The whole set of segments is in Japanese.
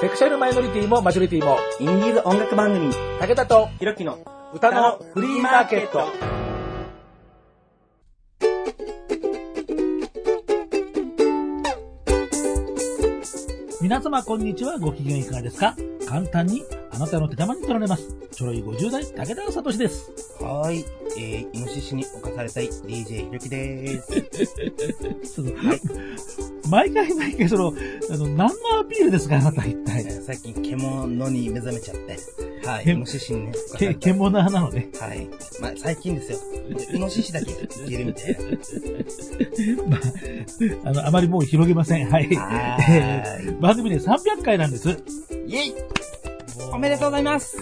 セクシャルマイノリティもマジョリティも、インディーズ音楽番組、武田とひろきの歌のフリーマーケット。皆様こんにちは。ご機嫌いかがですか？簡単にあなたの手玉に取られます。ちょろい50代、武田聡です。はーい、えー、イノシシに侵されたい DJ ひろきでーす。そ の毎回毎回その、あの、何のアピールですかあなた一え体。ー最近獣に目覚めちゃって、はい、けイノシシにね、け、獣なのね。はい。まあ、最近ですよ。イノシシだけいるみたいな。まあ、あの、あまりもう広げません。はい。はえーー番組で300回なんです。い。イェイおめでとうございます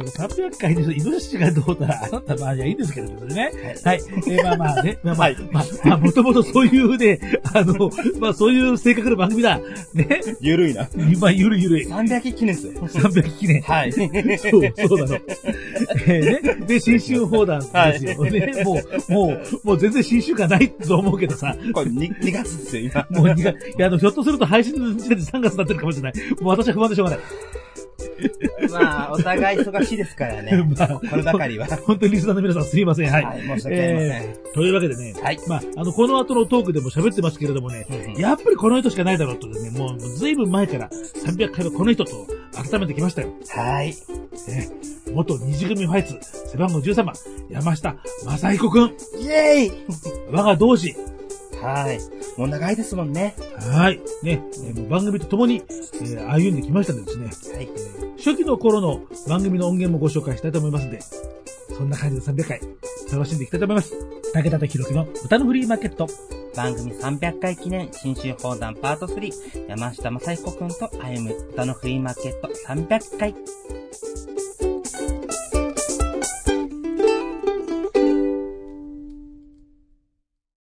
もうその300回でイノシシがどうたら、あなたまあ、いや、いいんですけどね。はい。えーまあまあね、まあまあ、はいまあ、まあ、もともとそういうね、あの、まあそういう性格の番組だ。ね。ゆるいな。今、ゆるゆるい。300記念ですよ。300記念。はい。そう、そうなの。えーね。で、新春放談ですよ。ね。もう、もう、もう全然新春感ないと思うけどさ。これ 2, 2月ですよ、今。もう2月、いや、あの、ひょっとすると配信の時点で3月になってるかもしれない。もう私は不安でしょうがない。まあ、お互い忙しいですからね。まあこればかりは。本当にリスナーの皆さんすいません。はい。はい、申し訳ありません。えーというわけでね、はい。まあ、あの、この後のトークでも喋ってますけれどもね、うんうんやっぱりこの人しかないだろうとですね、もうずいぶん前から300回はこの人と改めてきましたよ。はい。ね、元二次組ファイツ、背番号13番、山下正彦くん、イェーイ 我が同志、はい。もう長いですもんね。はい、ね、えーもう番組と共に、えー歩んできましたのでですね、はい。初期の頃の番組の音源もご紹介したいと思いますので、そんな感じで300回、楽しんでいきたいと思います。武田とひろきの歌のフリーマーケット。番組300回記念新春放談パート3山下正彦くんと歩む歌のフリーマーケット300回。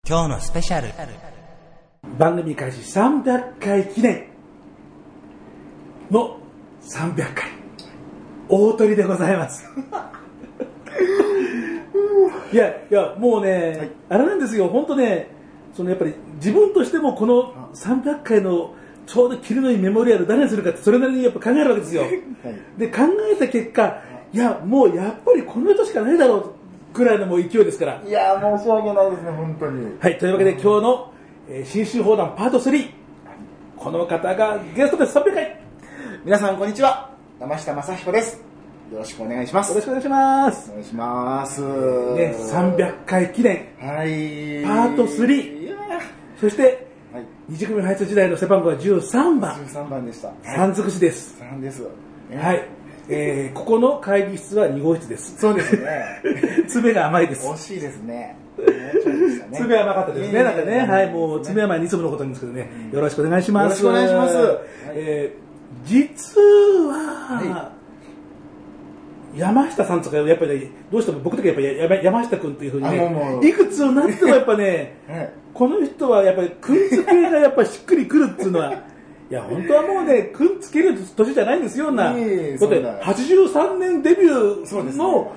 今日のスペシャル。番組開始300回記念の300回大鳥でございます。いやいやもうね、あれなんですよ。本当ねそのやっぱり自分としてもこの300回のちょうど切りのいいメモリアル誰にするかってそれなりにやっぱ考えるわけですよ、で考えた結果いやもうやっぱりこの人しかないだろうぐらいのもう勢いですからいやー申し訳ないですね、本当に。はい、というわけで今日の、えー新春放談パート3、この方がゲストです。300回。よ皆さん、こんにちは。山下正彦です。よろしくお願いします。ろしくお願いしますお。願いします。ね、300回記念、はい。パート3いやそして、ーはい。二次組配置時代の背番号は13番、13番でした。三尽くしです。3です。ねはい。えー、ここの会議室は2号室です。そうですね。爪が甘いです。惜しいですね。爪甘かったですね。なんかね、はい、もう爪甘いに粒のことなんですけどね、よろしくお願いします。よろしくお願いしますえー、実は、山下さんとかやっぱり、どうしても僕とかやっぱり山山下君というふうにね、ういくつになってもやっぱね、はい。この人はやっぱり、くんつけがやっぱりしっくりくるっていうのは、いや、本当はもうね、くんつける年じゃないんですよ、な。だって、そんな83年デビューのはい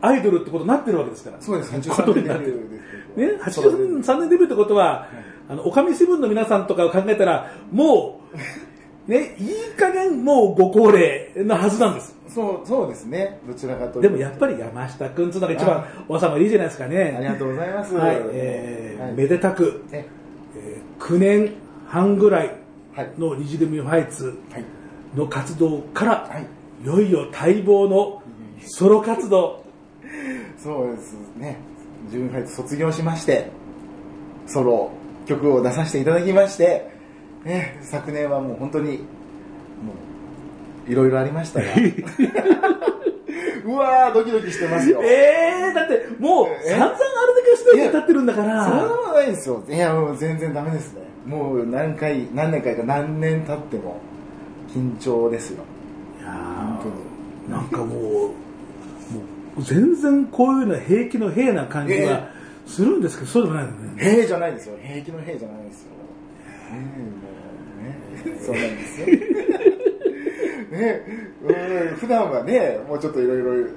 アイドルってことになってるわけですから。そうです、ことになってる。ね、そうです83年デビューってことは、あの、おかみセブンの皆さんとかを考えたら、もう、ね、いい加減もうご高齢なはずなんです。そう、そうですね。どちらかというと。でもやっぱり山下くんっていうのが一番おさまいいじゃないですかね。ありがとうございます。はい、えーはいめでたく、ええー9年半ぐらい。の二次組ファイツはい。の活動から、はい。いよいよ待望のソロ活動。そうですね。自分ファイト卒業しまして、ソロ曲を出させていただきまして、ね、昨年はもう本当に、もう、いろいろありましたが、うわー、ドキドキしてますよ。えー、だってもうえ散々あれだけステージに立ってるんだかそんなら、ことないですよ。いや、もう全然ダメですね。もう何回、何年回か何年経っても、緊張ですよ。いや本当にーなんかもう、もう全然こういうのは平気の平な感じはするんですけど、そうでもないのね。平じゃないですよ。平気の平じゃないですよ。ねえ、もうね。そうなんですよ。ねうん普段はね、もうちょっといろいろ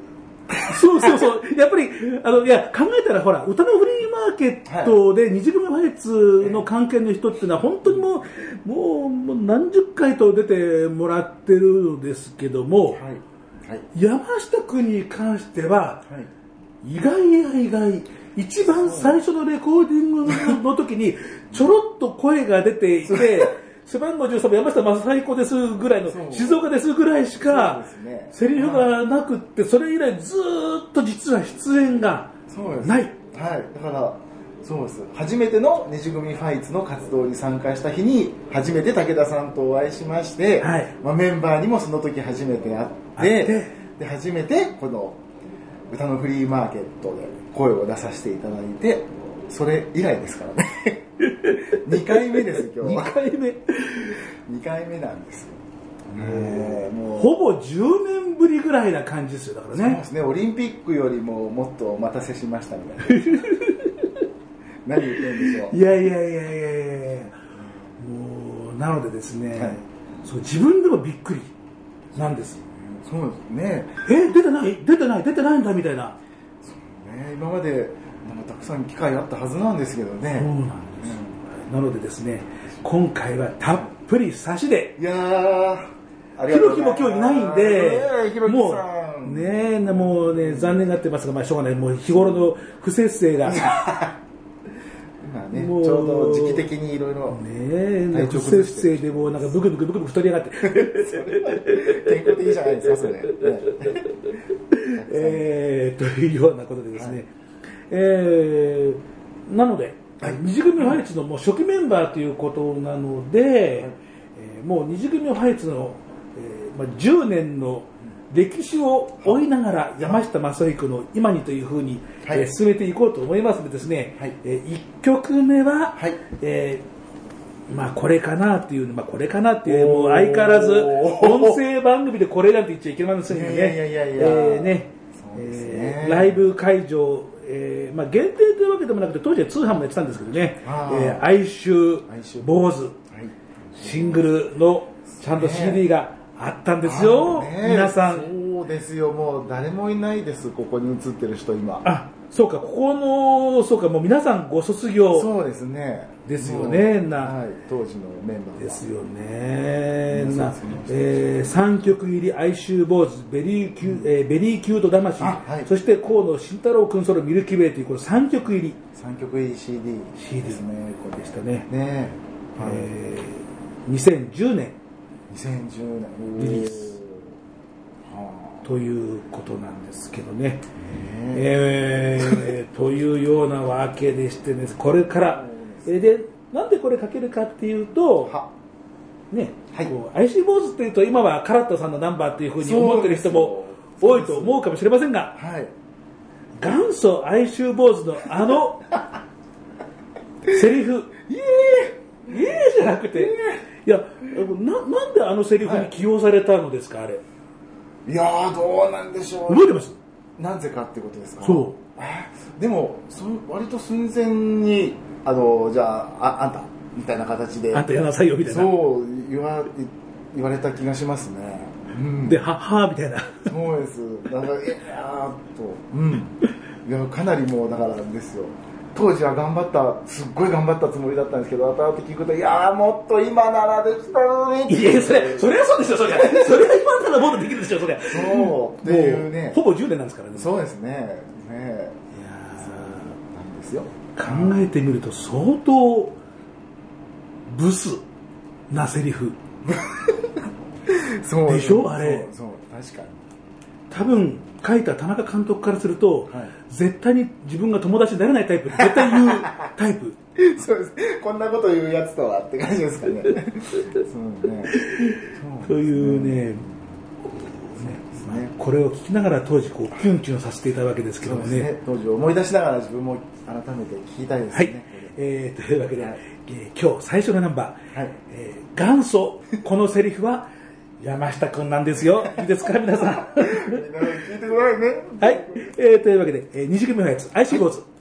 そうそうそう。やっぱり、あの、いや、考えたらほら、歌のフリーマーケットで二次組ファイツの関係の人っていうのは本当にもう、もう、もう何十回と出てもらってるんですけども、はい。はい。山下君に関しては、はい。意外や意外、一番最初のレコーディングの時に、ちょろっと声が出ていて、背番号13山下正彦ですぐらいの静岡ですぐらいしかセリフがなくって、それ以来ずーっと実は出演が。ない。はい。だから、そうです。初めてのねじ組ファイツの活動に参加した日に、初めて武田さんとお会いしまして、はいまあ、メンバーにもその時初めて会って、会ってで、初めてこの歌のフリーマーケットで声を出させていただいて、それ以来ですからね。2回目です、今日2は。回目。2回目なんですよ。もうほぼ10年ぶりぐらいな感じですよ、だからねそうで。すね、オリンピックよりももっとお待たせしましたみたいな。何言ってるんでしょう。いやいやいやいやいやいやもう、なのでですね、はいそう自分でもびっくりなんです。そうですね。え、出てない？出てない？出てないんだみたいな。ね今までなんかたくさん機会あったはずなんですけどね。そうなんです。なのでですね、今回はたっぷり差しで、いやー、ありひろきも今日いないんでもさう、ん。ねえ、もうね、残念がってますが、まあしょうがない、もう日頃の不節制が、ね 今ね、ちょうど時期的にいろいろえ、体調不節制でもうなんかブクブクブクブク太りやがって。健康的じゃないですか、それ。ね えー、というようなことでですね、えーなので、二次組ファイツのもう初期メンバーということなので、えーもう二次組ファイツの、えーまあ、10年の歴史を追いながら山下正彦の今にというふうに、はい。えー進めていこうと思いますのでですね、はい。え1曲目は、はい。えーまあこれかなっていう、まあこれかなっていう、もう相変わらず音声番組でこれなんて言っちゃいけませんよね。いやいやいやいや。えーね。ね。えーライブ会場、えーまあ、限定というわけでもなくて当時は通販もやってたんですけどね。えー哀愁坊主はい。シングルのちゃんと CD があったんですよ、ね。皆さん。そうですよ、もう誰もいないです、ここに映ってる人、今。あそうかここのそうかもう皆さんご卒業そうですね。ですよねな。はい、当時のメンバーが。ですよね皆なえ3曲入り哀愁坊主ベリーキュ、えーベリーキュート魂、あはい。そして河野慎太郎君ソロミルキーウェイというこの3曲入り。三曲入り CD CD ですね、これでしたね。ね。はい。えー2010年。2010年。リリース。はということなんですけどね。え。ーというようなわけでしてね、これから、えーで、なんでこれかけるかっていうと、は。ね、はい。こう IC 坊主っていうと今はカラットさんのナンバーっていうふうに思ってる人も多いと思うかもしれませんが、はい。元祖哀愁坊主のあのセリフ、イエーイ。じゃなくて、いやな、なんであのセリフに起用されたのですか、あれ。いやー、どうなんでしょう。覚えてます？なぜかってことですか？そう。えーでもそ割と寸前にあのじゃあああんたみたいな形で。あんたやらなさいよみたいな。そう言わ言われた気がしますね、うん、で、はっはーみたいな。そうです。だからえやーっとうん。いやかなりもうだからですよ当時は頑張ったすっごい頑張ったつもりだったんですけど後々聞くといやーもっと今ならできたのにいや、それ、それはそうですよ、それは。それは今ならもっとできるでしょ、それは。そう。っていうね。もほぼ10年なんですからね。そうですね。ねいやなんですよ。ー考えてみると相当、ブスなセリフ。そうでしょあれ。そうそう確かに。多分、書いた田中監督からすると、はい絶対に自分が友達になれないタイプ。絶対言うタイプ。そうです。こんなこと言うやつとはって感じですかね。そうね。というね、これを聞きながら当時こうキュンキュンさせていたわけですけどもね。ね。当時を思い出しながら自分も改めて聞きたいですね、はい、えーというわけで、はい。えー今日最初のナンバー、はい。えー元祖このセリフは山下くんなんですよ。いいですか皆さん。みんな聞いてくださいね。はい、えーというわけで、えー、二次組のやつ IC 坊主、どうぞ「思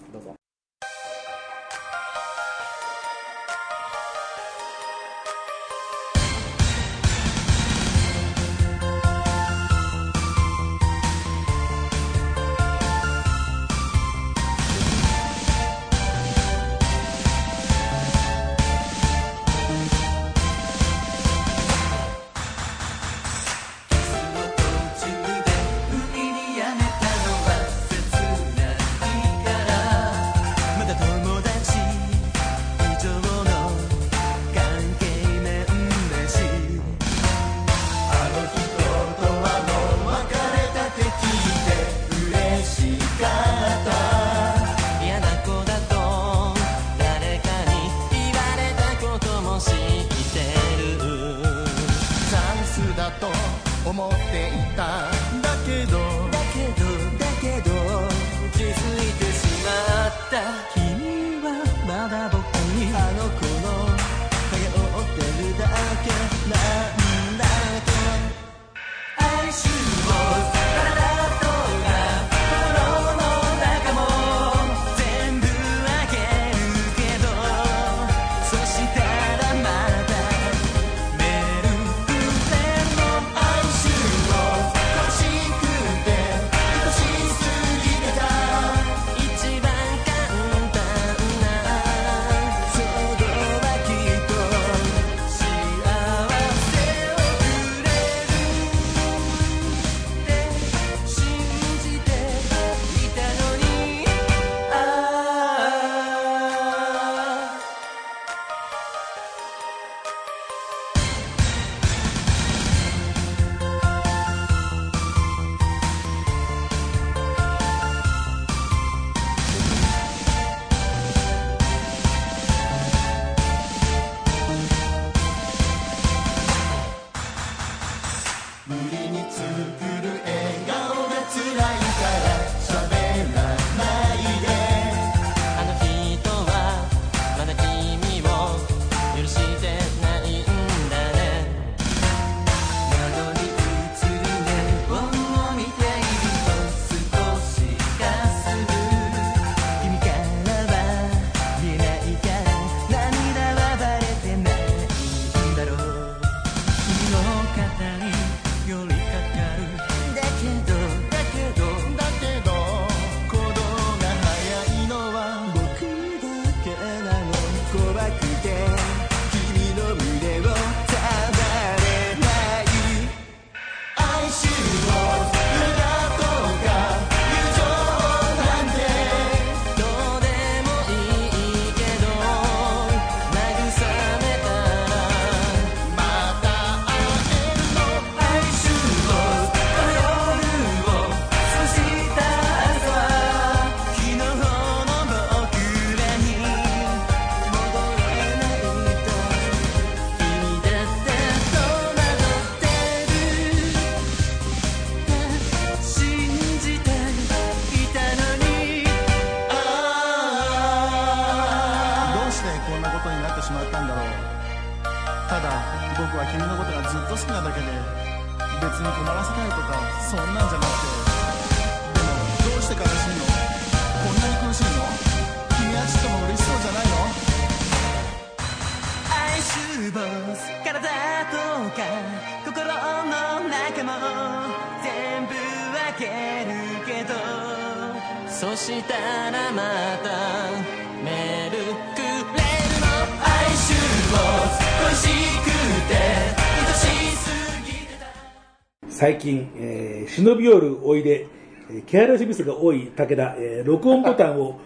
最近、えー忍び寄るおいで、えーケアレスミスが多い武田、えー録音ボタンを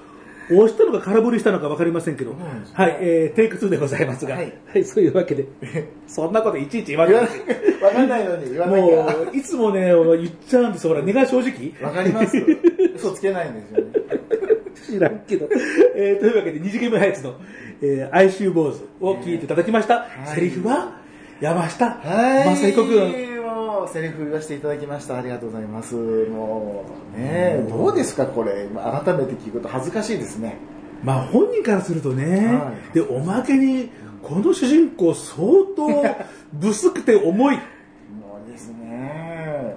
押したのか空振りしたのか分かりませんけど、はい、えーテイク2でございますが、ははいい、そういうわけで、そんなこといちいち言わない言わかんないのに言わなきゃもう、いつもね、言っちゃうんですよ、ほら、根が正直。わかります。嘘つけないんですよね。知らんけど。えーというわけで、二次元目ハイツの、えー、哀愁坊主を聞いていただきました。い。セリフは、山下はい。正彦君。もうセリフ言わせていただきました。ありがとうございます。もうねどうですかこれ。今改めて聞くと恥ずかしいですね。まあ本人からするとね、はい。で、おまけに、この主人公相当ブスくて重い。ねもうですね。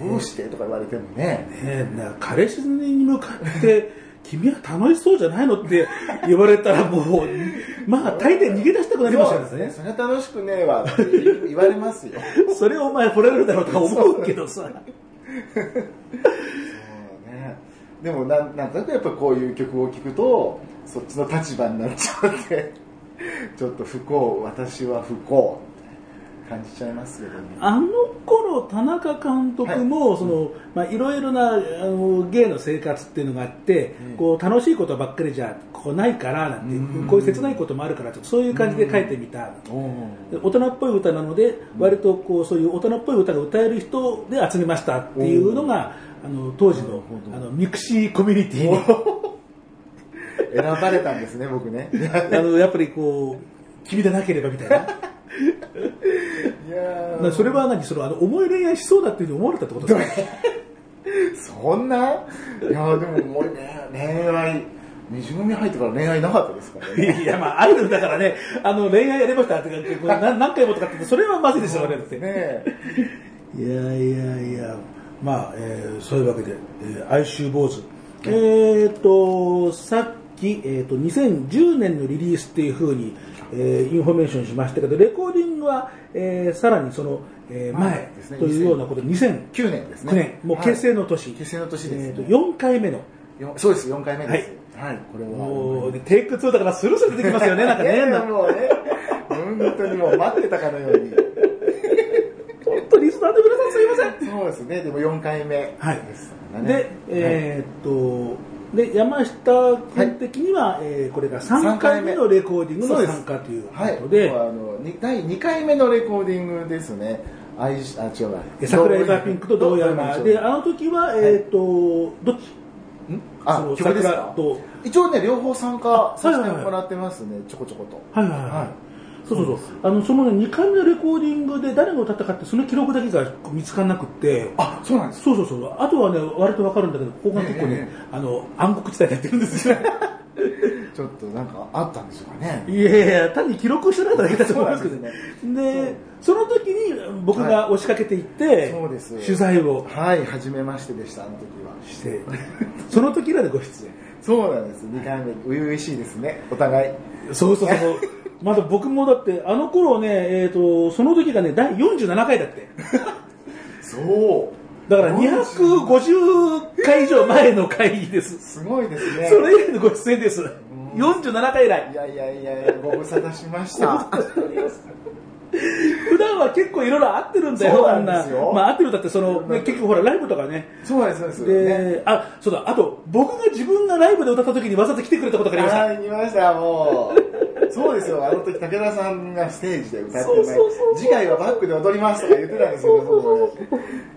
どうしてとか言われてもね。えな彼氏に向かって、君は楽しそうじゃないのって言われたらもう、まあ大抵逃げ出したくなりましたよね。それは楽しくねえわって言われますよ それをお前惚れるだろうとか思うけどさ。そうねでもなんなんとなくやっぱこういう曲を聴くとそっちの立場になっちゃってちょっと不幸私は不幸感じちゃいますけどね。あの頃田中監督も、そのまあ、いろいろなあの芸の生活っていうのがあって、こう楽しいことばっかりじゃこうないからなんて、こういう切ないこともあるからとそういう感じで書いてみた、で大人っぽい歌なので割とこうそういう大人っぽい歌が歌える人で集めましたっていうのがあの当時のあのミクシーコミュニティに。選ばれたんですね僕ね。あのやっぱりこう君でなければみたいな。いやそれは何？そのあの重い恋愛しそうだっていうふうに思われたってことですか？そんな？いやでももうね恋愛二重組入ってから恋愛なかったですからね。いや、まあ、アイドルだからね、あの、恋愛やりましたってか、こうな何回もとかって、それはまずいですよ、俺だって。ねいやいやいや、まあ、えーそういうわけで、えー哀愁坊主。えっ、と、さっき、えっ、と、2010年のリリースっていうふうに、えーインフォメーションしましたけど、レコーディングは、えーさらにその、えー前前ですねというようなことで、2009 9年ですね。年、もう結成の年。結成の年ですね。えーと、4回目の。よそうです4回目です。はい、これは。もう、でテイク2だからスルスル出てきますよね、なんかね。もうね本当にもう待ってたかのように。本当リスナーの皆さんすいません。そうですねでも4回目はいですからねで、えーっと、で、山下君的には、えーこれが3回目のレコーディングの参加というこはいとで、もうあのに第2回目のレコーディングですね。あいしあ違う桜エヴァピンクと堂山で、であの時は、えーっと、どっち？ん？あ曲ですか？一応ね両方参加させはいはいはいてもらってますね。ちょこちょこと。はいはいはい。はいそうそうそう。あの、そのね、2回目のレコーディングで誰が歌ったかって、その記録だけが見つからなくって、あそうなんです。そうそうそう。あとはね、割とわかるんだけど、ここが結構ね、ええあの、暗黒地帯でやってるんですよ。ちょっとなんかあったんでしょうかね。いやいや、単に記録してなかっただけだと思いますけどね。で、その時に僕が押しかけていって、そうです。取材を。はい初めましてでしたあの時は。して、その時らでご出演。そうなんです。2回目初々しいですね。お互い。そうそうそう。まだ僕もだって、あの頃ね、えっ、と、その時がね、第47回だって。そうだから250回以上前の会議です。すごいですねそれ以来のご出演です。47回以い来。やいやいやご無沙汰しました 普段は結構いろいろ合ってるんだよ、そうあなんですよ。まあ合ってるだって、その、ね結局ほら、ライブとかね、そうなんですそうです。あ、そうだ、あと、僕が自分がライブで歌った時にわざと来てくれたことがありました。はい、見ました、もう。そうですよ、あの時武田さんがステージで歌ってね次回はバックで踊りますとか言ってたんですよ、僕もう、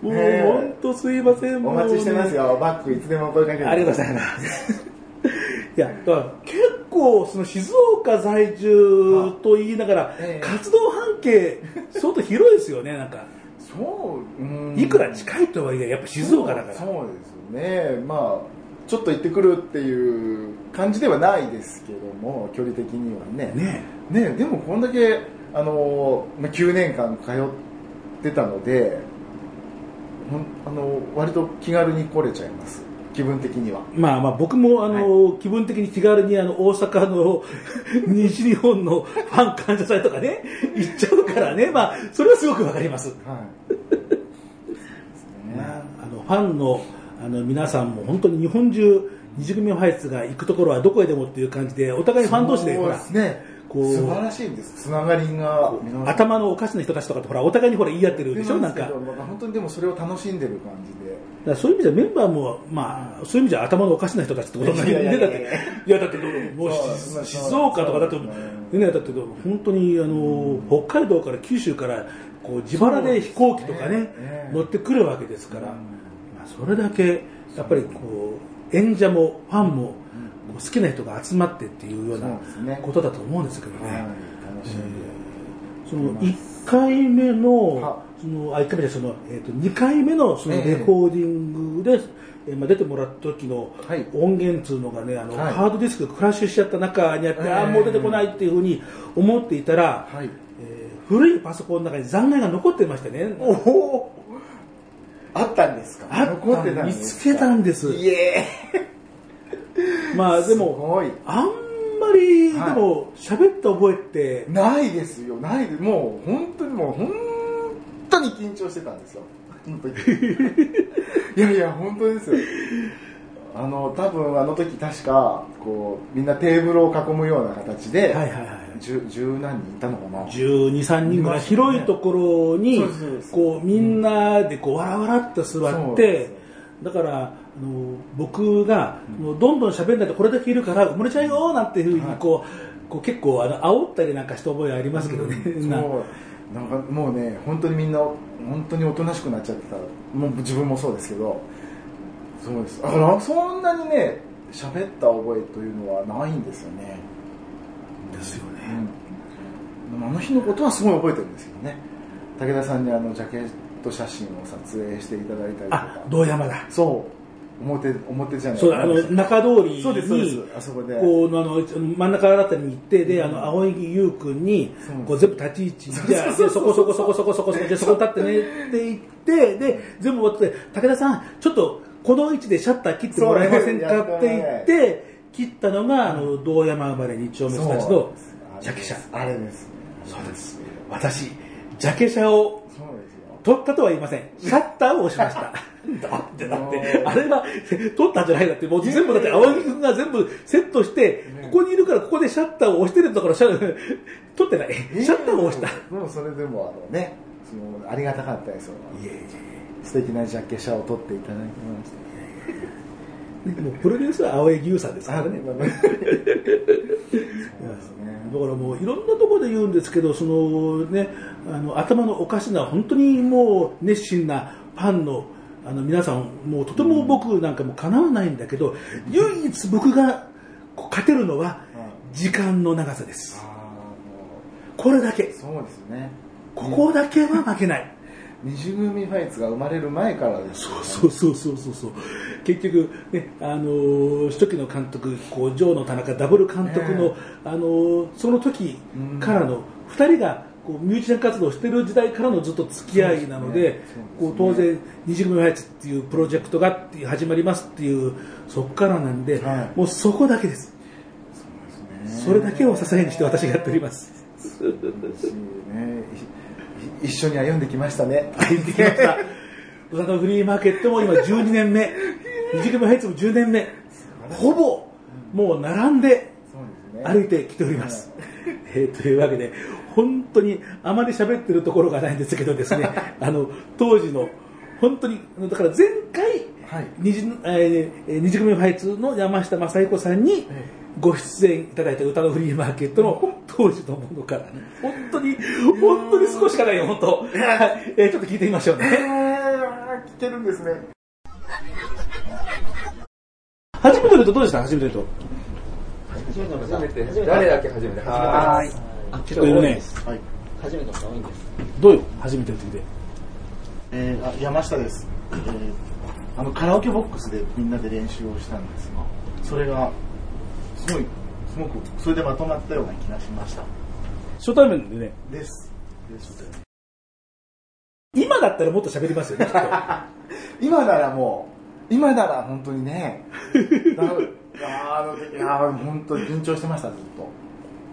本当すいません、お待ちしてますよ、バックいつでも声かけてありがとうございます。いや、だから結構、その静岡在住と言いながら、ええ活動半径、相当広いですよね、なんか。そう、うんいくら近いとはいえ、やっぱ静岡だから。そうですよね、まあ、ちょっと行ってくるっていう感じではないですけども、距離的にはね。ねねでもこんだけ、あのまあ9年間通ってたので、あの割と気軽に来れちゃいます、気分的には。まあまあ僕もあの、気分的に気軽にあの大阪の 西日本のファン感謝祭とかね行っちゃうからねまあそれはすごくわかります、はい。まああのファンのあの皆さんも本当に日本中二次組ファイツが行くところはどこへでもっていう感じでお互いファン同士でほらね。こう素晴らしいんです。つながりが。頭のおかしな人たちとかとほらお互いにほら言い合ってるでしょなんか本当にでもそれを楽しんでる感じで。らそういう意味じゃメンバーもまあそういう意味じゃ頭のおかしな人たちってことになるね。だっていやだってもう静岡とかだってそうねだって本当にあの北海道から九州からこう自腹で飛行機とかね乗ってくるわけですから、まあ、それだけやっぱりこう演者もファンも好きな人が集まってっていうようなことだと思うんですけどね。その1回目のはそのあ1回目でその、えー、と2回目のそのレコーディングで、えーまあ、出てもらった時のはい。音源っていうのがねあの、はい。ハードディスクがクラッシュしちゃった中にあって、ええ。ああもう出てこないっていうふうに思っていたら、はい。えー古いパソコンの中に残骸が残ってましてね。おお。あったんですか？あ残ってたん見ですか？つけたんです。イエまあ。ですも。あんまり、はい。でも喋った覚えってないですよ、ないでもう本当にもう本当に緊張してたんですよ。いやいや、本当ですよ。あの、多分あの時確か、こう、みんなテーブルを囲むような形で、はいはいはい十十何人いたのかな。12、3人ぐらい。広いところにこうみんなでこうわらわらっと座ってだからあの僕がもうどんどん喋んないとこれだけいるから埋もれちゃうよなんていうふうにはい。こうこう結構あの煽ったりなんかした覚えありますけどね。そうななんかもうね本当にみんな本当におとなしくなっちゃってた。もう自分もそうですけど。そうです。だからそんなにね喋った覚えというのはないんですよね、ですよね。うん、あの日のことはすごい覚えてるんですけどね。武田さんにあのジャケット写真を撮影していただいたりとあか堂山だ。そう表表じゃない。そうだあの中通りにそうです。そうですあそこで。こうあの真ん中あたりに行ってであの青柳優君にこう全部立ち位置じゃあでそこそこそこそこそこそこでそこ立ってねって言ってで全部終わって武田さんちょっとこの位置でシャッター切ってもらえませんかって言って切ったのがあの堂山生まれ二丁目育ちのジャケ写。あれです。そうです。私ジャケ写をそうですよ。撮ったとは言いません。シャッターを押しました。だって、だって、あれは撮ったんじゃないだって、もう全部だって青木くんが全部セットして、ここにいるからここでシャッターを押してるんだから、シャ撮ってない。シャッターを押した。もうそれでもあのねそのありがたかったですよ。いやいやい素敵なジャケ写を撮っていただきました。やもうプロデュースは青柳優さんですからね。そうですね。だからもういろんなところで言うんですけど、そのね、あの頭のおかしな本当にもう熱心なファンのあの皆さん、もうとても僕なんかもかなわないんだけど、唯一僕が勝てるのは時間の長さです。これだけ。う。そうですね。ここだけは負けない。二次組ファイツが生まれる前からですよね。そうそうそうそうそう。結局ねあのー初期の監督こうジョーの田中ダブル監督の、え。あのーその時からの2人がこうミュージシャン活動してる時代からのずっと付き合いなのでね。こう当然二次組ファイツっていうプロジェクトが始まりますっていうそこからなんで、はい。もうそこだけです。ね。それだけを支えにして私がやっております。しね。い一緒に歩んできましたね。歩んできました。歌のフリーマーケットも今12年目。二次組ファイツも10年目。ほぼもう並んで歩いてきております。えーというわけで、本当にあまり喋ってるところがないんですけどですね、あの、当時の、本当に、だから前回、はい。二次えー二次組ファイツの山下正彦さんにご出演いただいた歌のフリーマーケットの当時のものからね、本当に、本当に少ししかないよ、本当。はい、えーちょっと聞いてみましょうえね。ー、来てるんですね。初めての人どうでした？初めての人。初めて誰だけ？初めて。はーい結構いるね。はい。初めての人多いんです。どうよ、初めての人で。えー、あ山下です、えー、あのカラオケボックスでみんなで練習をしたんですがそれがすごいすごくそれでまとまったような気がしました。初対面でね、です。です今だったらもっと喋りますよね、きっと。今ならもう今なら本当にね。だ いやーいやー本当に緊張してましたずっと。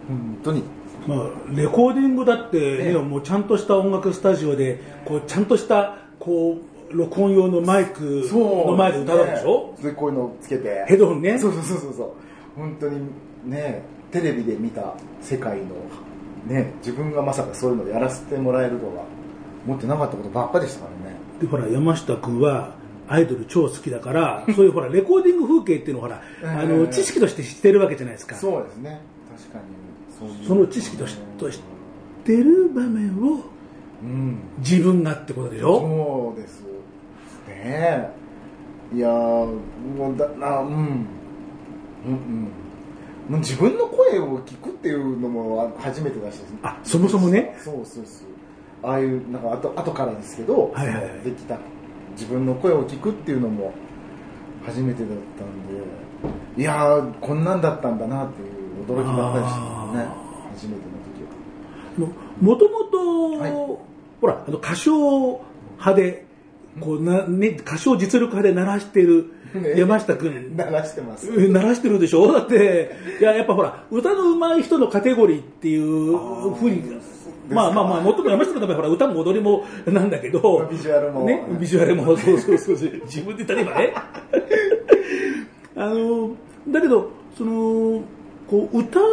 本当にまあ、レコーディングだって、ねええ。もうちゃんとした音楽スタジオでこうちゃんとしたこう録音用のマイクの前で歌うでしょ？でこういうのをつけて。ヘッドホンね。そうそうそうそう。そう本当にねテレビで見た世界のね自分がまさかそういうのやらせてもらえるとは思ってなかったことばっかでしたからね。でほら山下君はアイドル超好きだからそういうほらレコーディング風景っていうのをほら、あえ。えの知識として知ってるわけじゃないですか。そうですね。確かにその知識としと知ってる場面をうん。自分がってことでしょ？そうですね。いやーもうだなうん。うんうん。もう自分の声を聞くっていうのも初めてだし。あそもそもね。そうそうそう。ああいうなんか後後からですけど、はいはいできた。自分の声を聞くっていうのも初めてだったんで。いやーこんなんだったんだなっていう驚きばっかりでしたね。あ初めての時は。もともと、はい。ほらあの歌唱派でこうな、ね、歌唱実力派で鳴らしてるね。山下君、鳴らしてます。うん鳴らしてるでしょ？だっていややっぱほら歌の上手い人のカテゴリーっていうふうにまあまあまあ、もっとも山下君の場合ほら歌も踊りもなんだけど、ビジュアルも。ね、ビジュアルも、そうそうそうそう、自分で言ったら今ね。あの、だけど、その、こう、歌う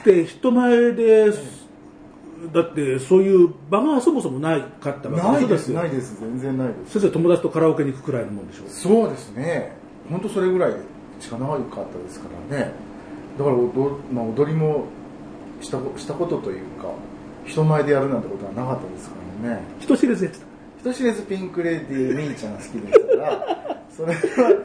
って人前で、だってそういう場がそもそもないかったわけないですよ。ないです。全然ないです。先生友達とカラオケに行くくらいのもんでしょ。そうですね。本当それぐらいしかなかったですからね。だから踊,、まあ、踊りもしたこしたことというか人前でやるなんてことはなかったですからね。人知れずやってた。人知れずピンク・レディーみーちゃん好きでしたからそれは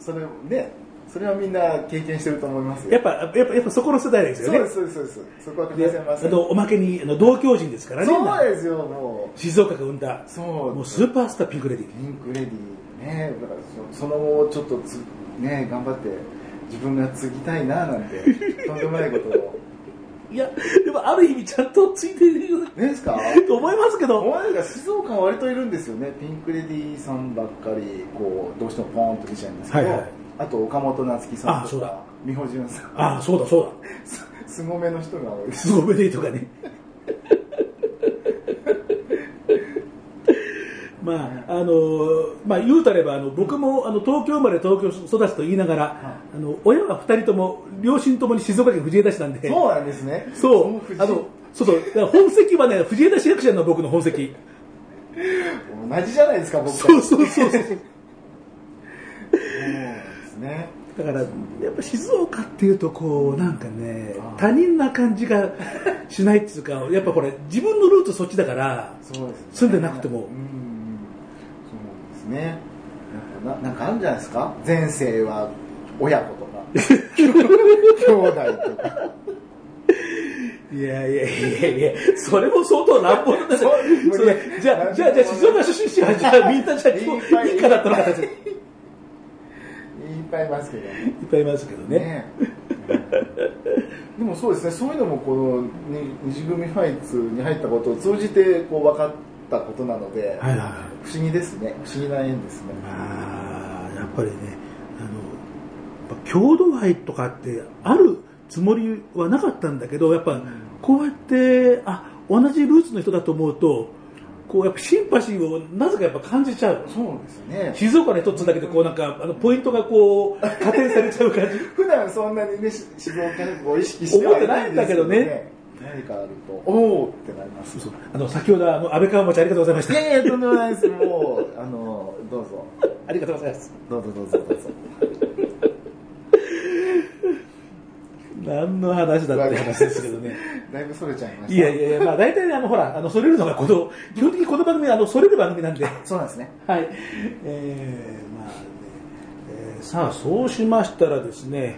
それねそれはみんな経験してると思いますよ。やっぱ、やっぱ、やっぱそこの世代ですよね。そうですそうですそこは欠かでせませんあのおまけにあの同郷人ですからね。そうですよもう。静岡が生んだ、そう。もうスーパースターピンクレディ。ー。ピンクレディーね。だからそその後ちょっとつね頑張って自分が継ぎたいななんて とんでもないことを。いや、でもある意味ちゃんとついてるよねですか？と思いますけど、思わないが静岡は割といるんですよね。ピンクレディーさんばっかりこうどうしてもポーンと出ちゃいますけど、はいはいあと岡本夏樹さんとかあそうだ。美穂潤さん。ああ、そうだそうすすごめの人が多い。でだ、すすごいとかね。まああのまあ、言うたればあの僕もあの東京生まれ東京育ちと言いながら、あの親は2人とも両親ともに静岡県藤枝市なんで。そうなんですね。そう。あのそうそう。本籍はね藤枝市役所の僕の本籍。同じじゃないですか僕そうそうそうそう ね。だからやっぱ静岡っていうとこうなんかね他人な感じがしないっていうかやっぱこれ自分のルーツそっちだからそうですね。住んでなくても。うんそうですね。なんかななんかあるんじゃないですか？前世は親子とか。兄弟とか。いやいやいやいやそれも相当乱暴だねそうそれじゃあじゃあじゃあ静岡出身はじゃあみんなじゃあいいかだったのかいっいっぱいいますけど。ねぱいいますけどね。ね。でもそうですね。そういうのもこのに二次組ファイツに入ったことを通じてこう分かったことなので、はいはいはい。不思議ですね。不思議な縁ですね。あーやっぱりねあの郷土愛とかってあるつもりはなかったんだけどやっぱこうやってあ同じルーツの人だと思うとこうやっぱシンパシーをなぜかやっぱ感じちゃう。そうですね。静岡の一つだけでこうなんかあのポイントがこう加点されちゃう感じ。普段そんなにねし静岡を意識しては思ってないんだけどね。何かあるとおおってなります。そうあの先ほどあの安倍川町ありがとうございました。いやいやとんでもないです。もうあのどうぞ。ありがとうございます。どうぞどうぞどうぞ何の話だって話ですけどね。だいぶそれちゃいました。いやいやいやまあ大体ねあのほらあのそれるのがこの基本的にこの番組はあのそれる番組なんで。そうなんですね。はい、えーまあねえーさあそうしましたらですね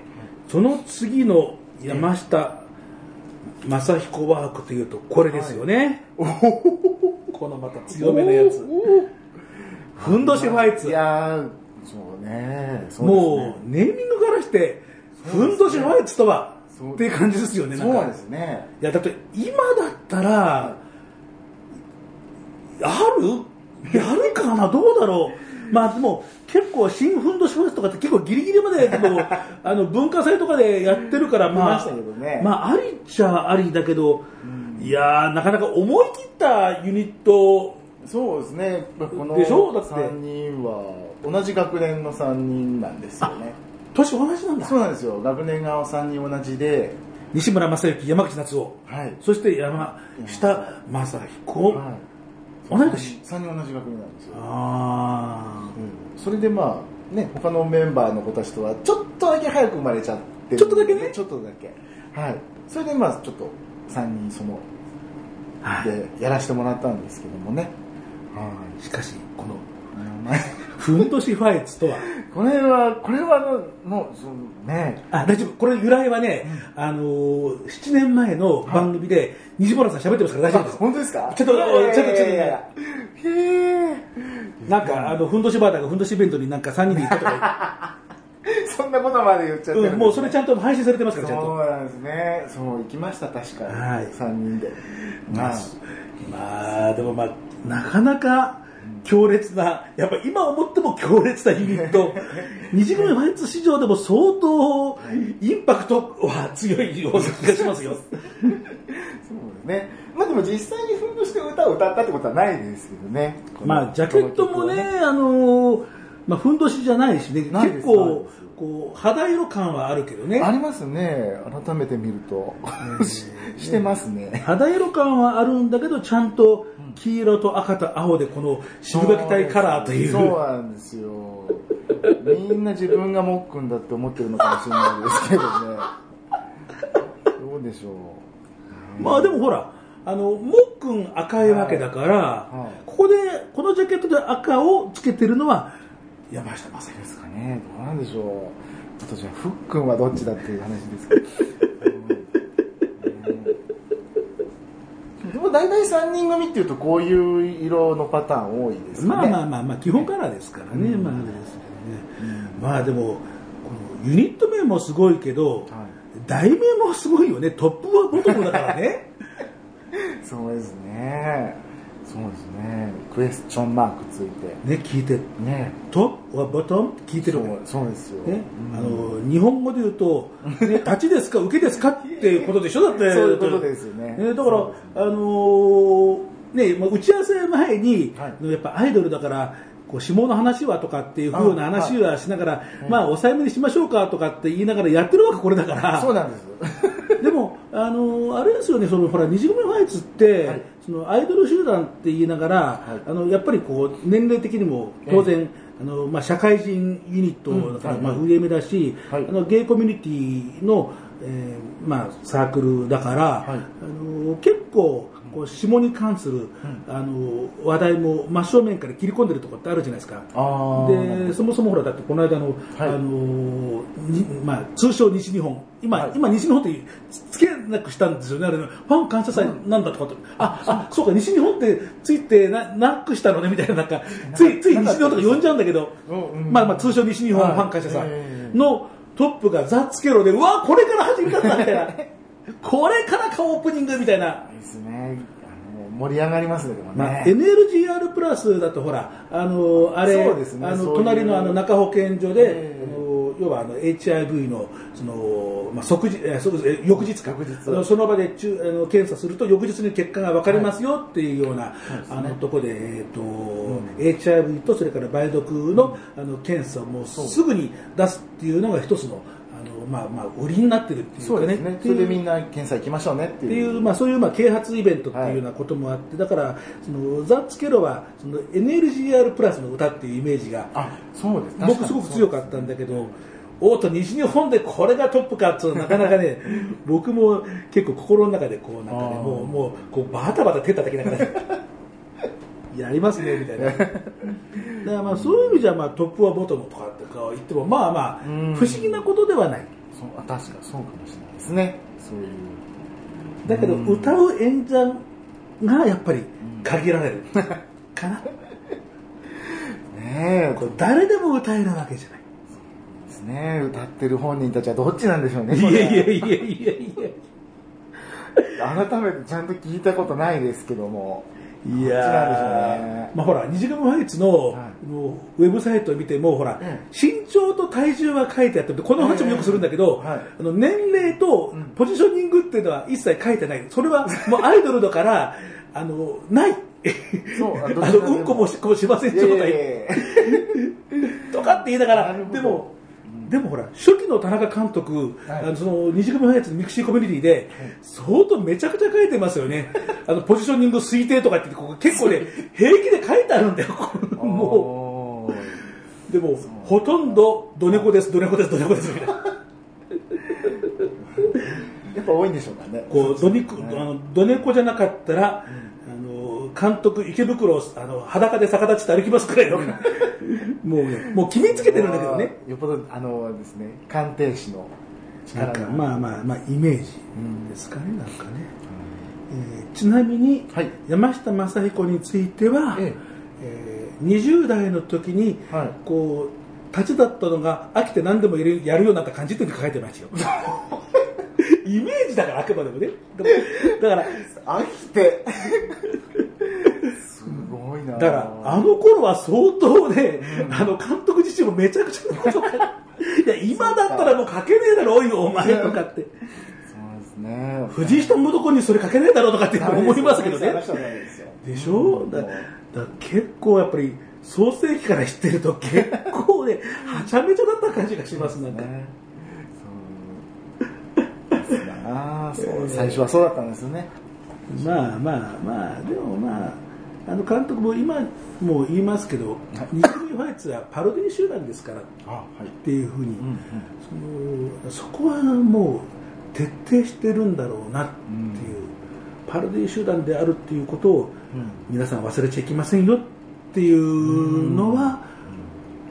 その次の山下正彦ワークというとこれですよね、このまた強めのやつ。ふんどしファイツ。いやーそうねね。もうネーミングからしてふんどしファイツとはっていう感じですよねそうですね。いやだって今だったらある？やるかな？どうだろう？まあでも結構新ふんどしフェスとかって結構ギリギリまででも あの文化祭とかでやってるからまあね。まあありっちゃありだけど、いやーなかなか思い切ったユニットそうですね。このでしょ？だって。3人は同じ学年の3人なんですよね年同じなんだ。そうなんですよ。学年が3人同じで。西村正幸山口夏夫。はい。そして山下正彦、はい。同い年？3人同じ学年なんですよ。あうん。それでまあね他のメンバーの子たちとはちょっとだけ早く生まれちゃってちょっとだけね？ちょっとだけ。はい。それでまあちょっと3人そのでやらせてもらったんですけどもね。はしかしこのい名前ふんどしファイツとは？これはこれはのもうそのね。あ大丈夫。これ由来はね、あのー、7年前の番組で西村さん喋ってますから大丈夫です。本当ですか？ちょっとちょっとちょっといやいやへえなんかあのふんどしバーターがふんどしイベントになんか3人で行ったとか。そんなことまで言っちゃってね。うん、もうそれちゃんと配信されてますからちゃんと。そうなんですね。そう行きました確か。に、はい。3人で。まあ。はいまあでもまあなかなか強烈なやっぱ今思っても強烈なユニット。二次元ファイツ市場でも相当インパクトは強いような気がしますよ。そうですね。まあでも実際にふんどして歌を歌ったってことはないですけどね。まあジャケットもねあのーまあふんどしじゃないしね。結構こう肌色感はあるけどね。ありますね。改めて見ると。ししてますね。肌色感はあるんだけどちゃんと黄色と赤と青でこの渋垣隊カラーという。そうなんですよ。みんな自分がもっくんだって思ってるのかもしれないですけどね。どうでしょう。まあでもほら、あの、もっくん赤いわけだから、はいここで、このジャケットで赤をつけてるのは山下正ですかね。どうなんでしょう。あとじゃあふっくんはどっちだっていう話ですけど、うんでも大体3人組っていうとこういう色のパターン多いですかね。まあまあまあまあ基本カラーですからね、まあですね、まあでもこのユニット名もすごいけど、題名もすごいよね。トップはボトムだからね。そうですねそうですね。クエスチョンマークついて。ね聞いて。ね。トップはボトム？って聞いてる。そうそうですよ、ね、あの日本語で言うと、ね、立ちですか受けですかっていうことでしょ？だって。そういうことですよね。だからあのーねまあ打ち合わせ前に、はい。やっぱアイドルだからこう下の話はとかっていうふうな話はしながら、まあ抑えめにしましょうかとかって言いながらやってるわけこれだから。そうなんですでも、あのあれですよね、そのほら、西組ファイツって、はい。そのアイドル集団って言いながら、あのやっぱりこう年齢的にも当然、あのまあ、社会人ユニットだから、うんまあ、上目だし、はい。あのゲイコミュニティの、えーまあ、サークルだから、はい。あの結構こう下に関する、あの話題も真正面から切り込んでるところってあるじゃないですか。でそもそもほらだってこの間の、はい。あのにまあ、通称西日本。今,、はい。今西日本ってつつけなくしたんですよねあれファン感謝祭なんだとかって、ああそうか西日本ってついてななくしたのねみたいななんかついつい西日本とか呼んじゃうんだけど、まあ、まあ通称西日本はいファン感謝祭ええのトップがザ・ツケロでうわこれから始めたんだみたいな これからかオープニングみたいな。いいですね。盛り上がりますねでもね、まあ、NLGR プラスだとほら、あのあれ、ね。あの隣のあの中保健所で、ええ。あの要はあの HIV のその、まあ、即日か。翌日。あのその場で中あの検査すると翌日に結果が分かりますよっていうような、あのとこで、えーと HIV とそれから梅毒の,、あの検査をもうすぐに出すっていうのが一つの、まあまあ、売りになってるっていうかね。そうですね。それでみんな検査行きましょうねっていう。っていう、まあ、そういうまあ啓発イベントっていうようなこともあって、だからそのザ・ツケロはその NLGR プラスの歌っていうイメージがあそうです。僕すごく強かったんだけどおーっと西日本でこれがトップかってなかなかね 僕も結構心の中でこうなんかねもうもうこうバタバタ手叩きながら やりますねみたいな。だからまあそういう意味じゃまあトップはボトムとかってこう言ってもまあまあうん。不思議なことではないそうあ確かそうかもしれないですね。そういう。だけどうん。歌う演者がやっぱり限られる。かな。ねえこう誰でも歌えるわけじゃない。ですね。歌ってる本人たちはどっちなんでしょうねいやいやいやいやいや。改めてちゃんと聞いたことないですけどもいどっちなんでしょうね。まあほら、二次元ファイツの,、はい。もうウェブサイトを見ても、ほら、うん。身長と体重は書いてあって、この話もよくするんだけど、はい。あの年齢とうん。ポジショニングっていうのは一切書いてない。それはもうアイドルだから、あの、ない。そう あの、うんこもしっこもしません状態 とかって言いながらでも、でもほら、初期の田中監督、はいあのその二次元ファイツのミクシーコミュニティで、相当めちゃくちゃ書いてますよね。あの、ポジショニング推定とかってここ結構ね、平気で書いてあるんだよ。ももう、でも、ほとんど、ドネコです、ドネコです、ドネコです、みたいな。やっぱ多いんでしょうかねこう、ドニク、ねあの、ドネコじゃなかったら、監督、池袋を、あの、裸で逆立ちて歩きますくらいの、もうね、もう決めつけてるんだけどね。よっぽどあのですね鑑定士のなんか、力がまあまあまあ、イメージですかね、なんかね。えーちなみに、はい。山下正彦については、ええ。ー20代の時に、はい。こう立ちだったのが飽きて何でもやるようになった感じって書いてますよ。イメージだからあくまでもね。だから 飽きて。すごいな。だからあの頃は相当ね、あの監督自身もめちゃくちゃなことか いや今だったらもう書けねえだろおいよお前とかって。そうですね。藤井人もどこにそれ書けないだろうとかって思いますけどね。でしょ？だだ結構やっぱり創世期から知ってると結構ねはちゃめちゃだった感じがしますなんか、そう 最初はそうだったんですよね。まあまあまあでもまああの監督も今も言いますけど二次元ファイツはパロディ集団ですからっていうふうに、うんそのそこはもう徹底してるんだろうなっていう、パロディ集団であるっていうことをうん。皆さん忘れちゃいけませんよっていうのは、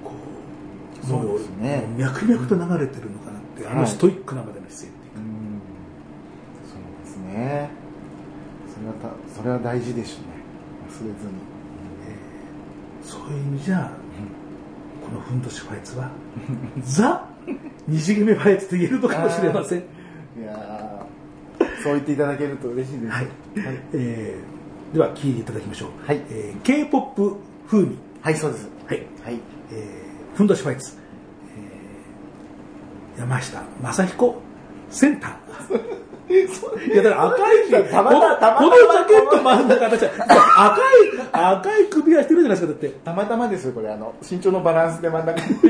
こうもうそうですね。ね脈々と流れてるのかなって、あのはい。ストイックなまでの姿勢っていうか、うん。そうですね。それはたそれは大事でしょうね。忘れずにそういう意味じゃ、このふんどしファイツは、ザ・虹組ファイツと言えるのかもしれません。いやーそう言っていただけると嬉しいですはい。えーでは、聞いていただきましょう。はいえー K-POP 風味。はいそうですはい。はいえーふんどしファイツ。えー山下正彦センター。いや、だから赤い、たまたこのこのジャケット真ん中、私は赤い、赤い首輪してるじゃないですか、だって。たまたまですよこれあの身長のバランスで真ん中にそう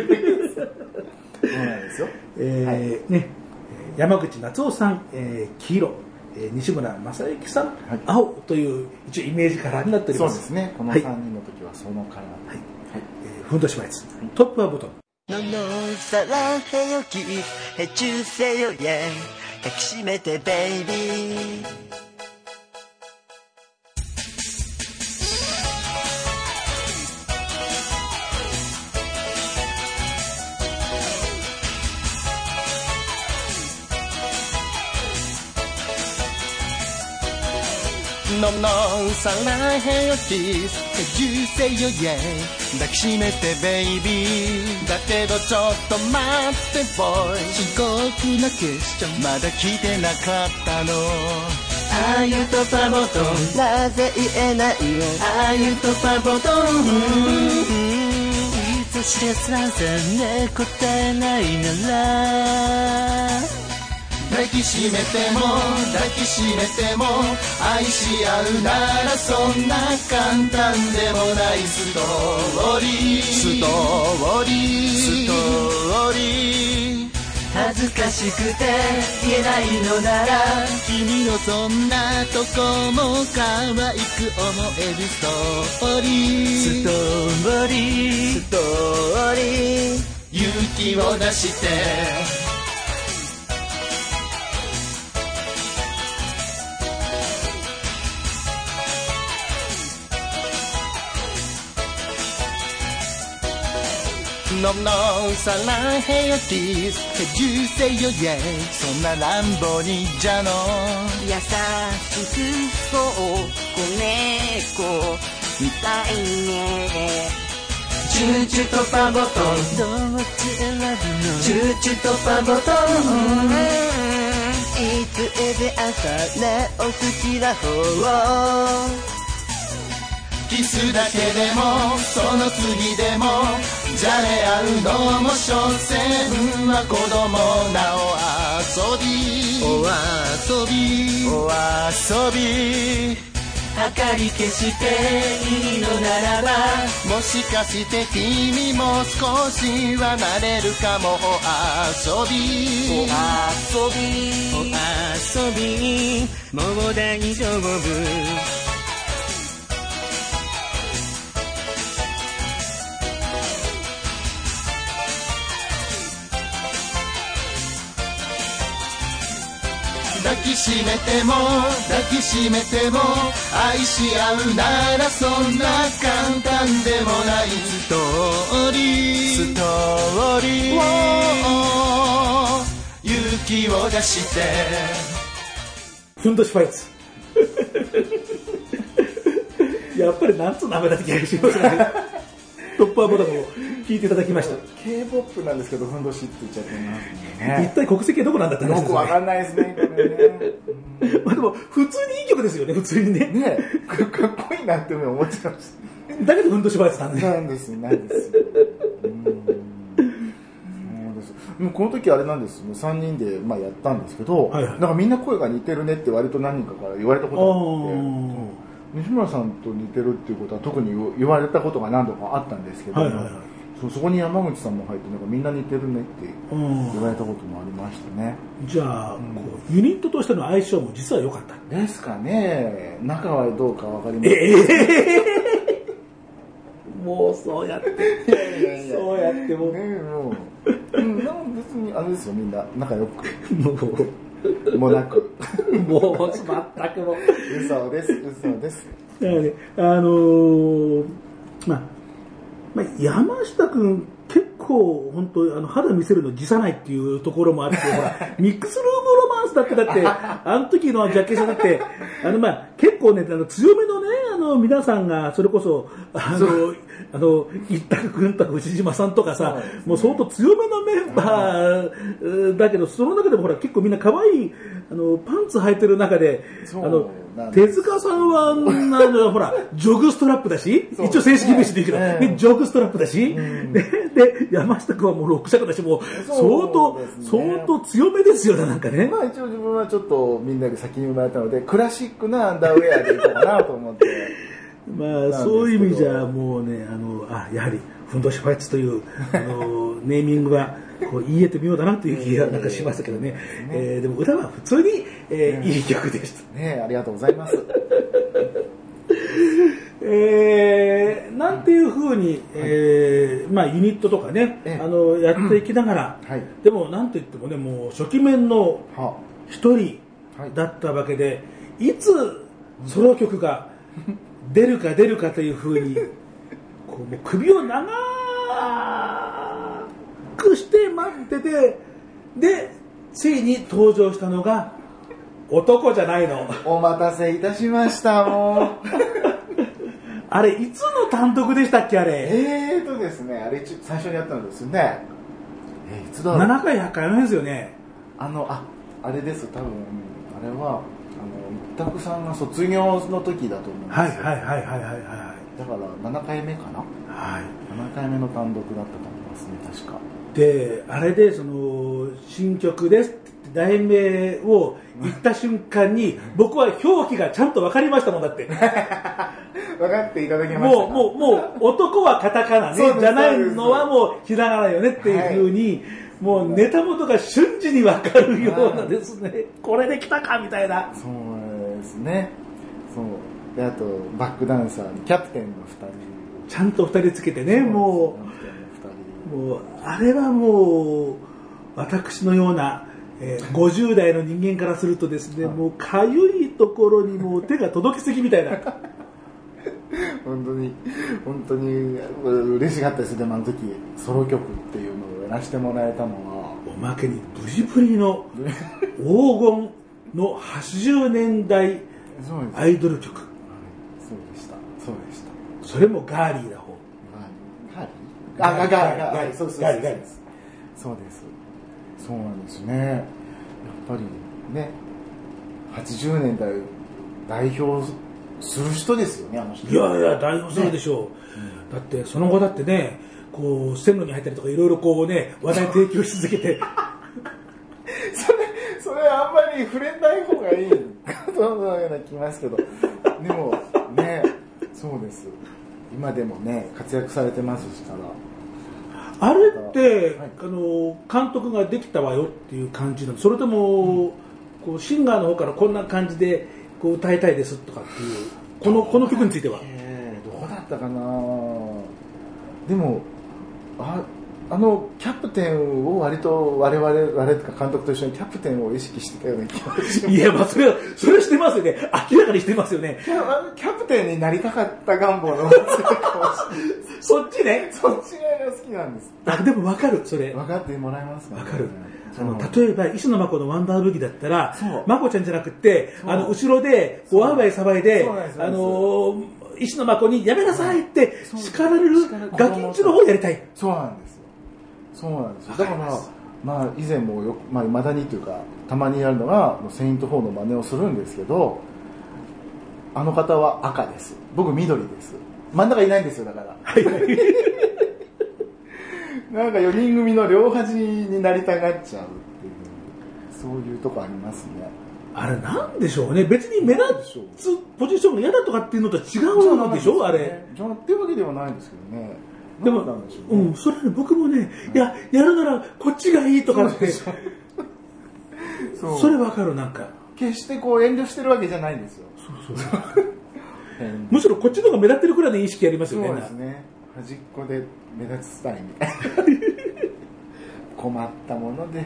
なんですよえーね、えー山口夏夫さん、えー黄色、えー西村正幸さん、はい青という一応イメージカラーになっておりそうま。ですすねこの3はい人の時はそのカラーはいえーふんどしワイツ、トップはボトム。ののさらへよきへちゅうせよイェイ抱きしめてベイビー。のんのんさらへよキス手中せよイェイ抱きしめてベイビー。だけどちょっと待ってボーイ。至極なクッションまだ来てなかったの。ああいうとパボトン。なぜ言えないの？ああいうとパボトン。いつ知らせね答えないなら抱きしめても抱きしめても愛し合うならそんな簡単でもない。ストーリー。ストーリー。ストーリー。恥ずかしくて言えないのなら君のそんなとこも可愛く思えるストーリー。ストーリー。ストーリー。勇気を出してのんのんさらへよキス。手中せよイェイそんな乱暴にじゃの。優しくそう子猫。みたいね。チューチューとパボトン。どっち選ぶの。チューチューとパボトン。いつえで朝ねお好きな方をキスだけでもその次でもじゃれ合うのも所詮は子供なお遊び。お遊び。お遊び。明かり消していいのならばもしかして君も少しはなれるかも。お遊び。お遊び。お遊び。もう大丈夫きしめても抱きしめても愛し合うならそんな簡単でもないストーリーストーリー勇気を出してふんどしファイツ。やっぱりなんつう名前だって気がしますね。トップはボトムを聞いていただきました。K-POP なんですけどふんどしって言っちゃってますね。一体国籍はどこなんだって話ですよねかんないですねね。まあでも、普通にいい曲ですよね、普通にね。ねえ。かかっこいいなって思っちゃいますだけど、ふんどしファイツなんで。なんですなんです。ようこの時あれなんですよ。ね3人でまあやったんですけど、はいはい。なんかみんな声が似てるねって割と何人かから言われたことがあって西村さんと似てるっていうことは特に言言われたことが何度かあったんですけど、はいはいはい。そうそこに山口さんも入ってなんかみんな似てるねってうん言われたこともありましたね。じゃあ、こうユニットとしての相性も実は良かった。ですかね。仲はどうかわかりません。もうそうやって、そうやってもう、ねえもう、うん、でも別にあれですよみんな仲良く。ももなく。う、もう、全くも。う。嘘です嘘です。だからね、あのーまあ、まあ、山下くん、結構本当あの肌見せるの辞さないっていうところもあってほら ミックスルームロマンスだってだって あの時のジャケ写だってあのまあ結構ねあの強めのねあの皆さんがそれこそあのあの一択軍択牛島さんとかさ、もう相当強めのメンバーだけどその中でもほら結構みんな可愛いあのパンツ履いてる中であの手塚さんはあの ほらジョグストラップだし一応正式名詞でいいけど、ええ。でジョグストラップだし、でで山下君はもうロック尺だしもう相当、ね。相当強めですよねなんかね、まあ一応自分はちょっとみんなより先に生まれたのでクラシックなアンダーウェアでいこうかなと思ってまあそういう意味じゃもうねあのあやはりふんどしファイツという あのネーミングはこう言えてみようだなという気がなんかしましたけどね、えーでも歌は普通に、えーいい曲でした。ねありがとうございます。えーなんていうふうに、えーまあ、ユニットとかね、ええ。あのやっていきながら、はい。でもなんといってもねもう初期面のは一人はい。だったわけで、いつソロ曲が 出るか出るかというふうに こうもう首を長くして待っててでついに登場したのが男じゃないの。お待たせいたしましたもう あれ、いつの単独でしたっけ、あれ？えーとですねあれ一最初にやったのですねえーいつだろう7回、100回目ですよね。あのああれです多分あれはあの一択さんが卒業の時だと思うんですよ。はいはいはいはいはいはい。だから7回目かな？はい。7回目の単独だったと思いますね確か。で、あれで、その、新曲ですって題名を言った瞬間に、僕は表記がちゃんと分かりましたもんだって。分かっていただけましたもう、もう、もう、男はカタカナね、じゃないのはもうひらがなよねっていうふうに、もうネタ元が瞬時に分かるようなですね、これで来たかみたいな。そうですね。そう。であとバックダンサーにキャプテンの2人。ちゃんと二人つけてね、もう、2人。もうあれはもう私のような、えー50代の人間からするとですね、もうかゆいところにもう手が届きすぎみたいな。本当に本当に嬉しかったです。でもあの時ソロ曲っていうのをやらせてもらえたのは。おまけにブリブリの黄金の80年代そうですアイドル曲。そうでしたそうでした。それもガーリーな方。ガーリー？あガーリー。ガーリー。ガーリーそうそうガーリーガーリー。そうです。そうなんですね。やっぱりね80年代代表する人ですよねあの人。いやいや代表するでしょう、だってその後だってねこう線路に入ったりとかいろいろこうね話題提供し続けて。それそれあんまり触れない方がいいこと のような気ますけど。でもねそうです。今でもね活躍されてますしから。あれって、はい。あの監督ができたわよっていう感じなの。それとも、こうシンガーの方からこんな感じでこう歌いたいですとかっていうこのこの曲については。えーどうだったかな？でもああのキャプテンを割と我々我々とか監督と一緒にキャプテンを意識してたような気がします。いやまあそれはそれはしてますよね。明らかにしてますよね。キャプテンになりたかった願望のそっちね。そっちが好きなんです。あでも分かるそれ。分かってもらえますか、ね、わかる。あのうん例えば石野真子のワンダーブギだったら真子ちゃんじゃなくて、あの後ろでこう。ワイワイ騒いであのー石野真子にやめなさいって叱られるガキンチの方をやりたい。そうなんです。よそうなんですよ。だからまあ以前もよくまあ未だにというかたまにやるのが「セイント4」の真似をするんですけどあの方は赤です。僕緑です。真ん中いないんですよだから。なんか4人組の両端になりたがっちゃうっていうそういうとこありますね。あれなんでしょうね。別に目立つポジションが嫌だとかっていうのとは違うんでしょあれ。じゃあっていうわけではないんですけどねでも、なんでしょうねうん、それはね、僕もね、いや、やるならこっちがいいとかって、それわかる、なんか。決してこう遠慮してるわけじゃないんですよ。そうそう。むしろこっちの方が目立ってるくらいの意識ありますよね。そうですね。端っこで目立つスタイル。みたいな困ったもので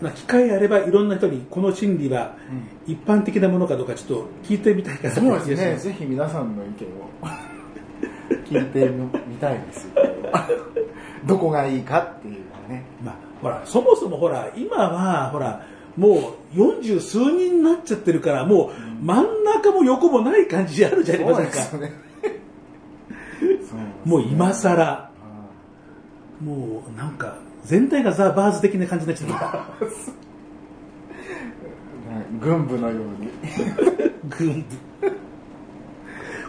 まあ、機会あればいろんな人にこの心理は一般的なものかどうかちょっと聞いてみたいかなとそうですいう気がしますね。ぜひ皆さんの意見を。聞いてみたいです。よどこがいいかっていうのはね。まあ、ほら、そもそもほら、今は、ほら、もう40数人になっちゃってるから、もう真ん中も横もない感じあるじゃありませんか。そうですね。もう今更、もうなんか、全体がザ・バーズ的な感じになっちゃってる。軍部のように軍部。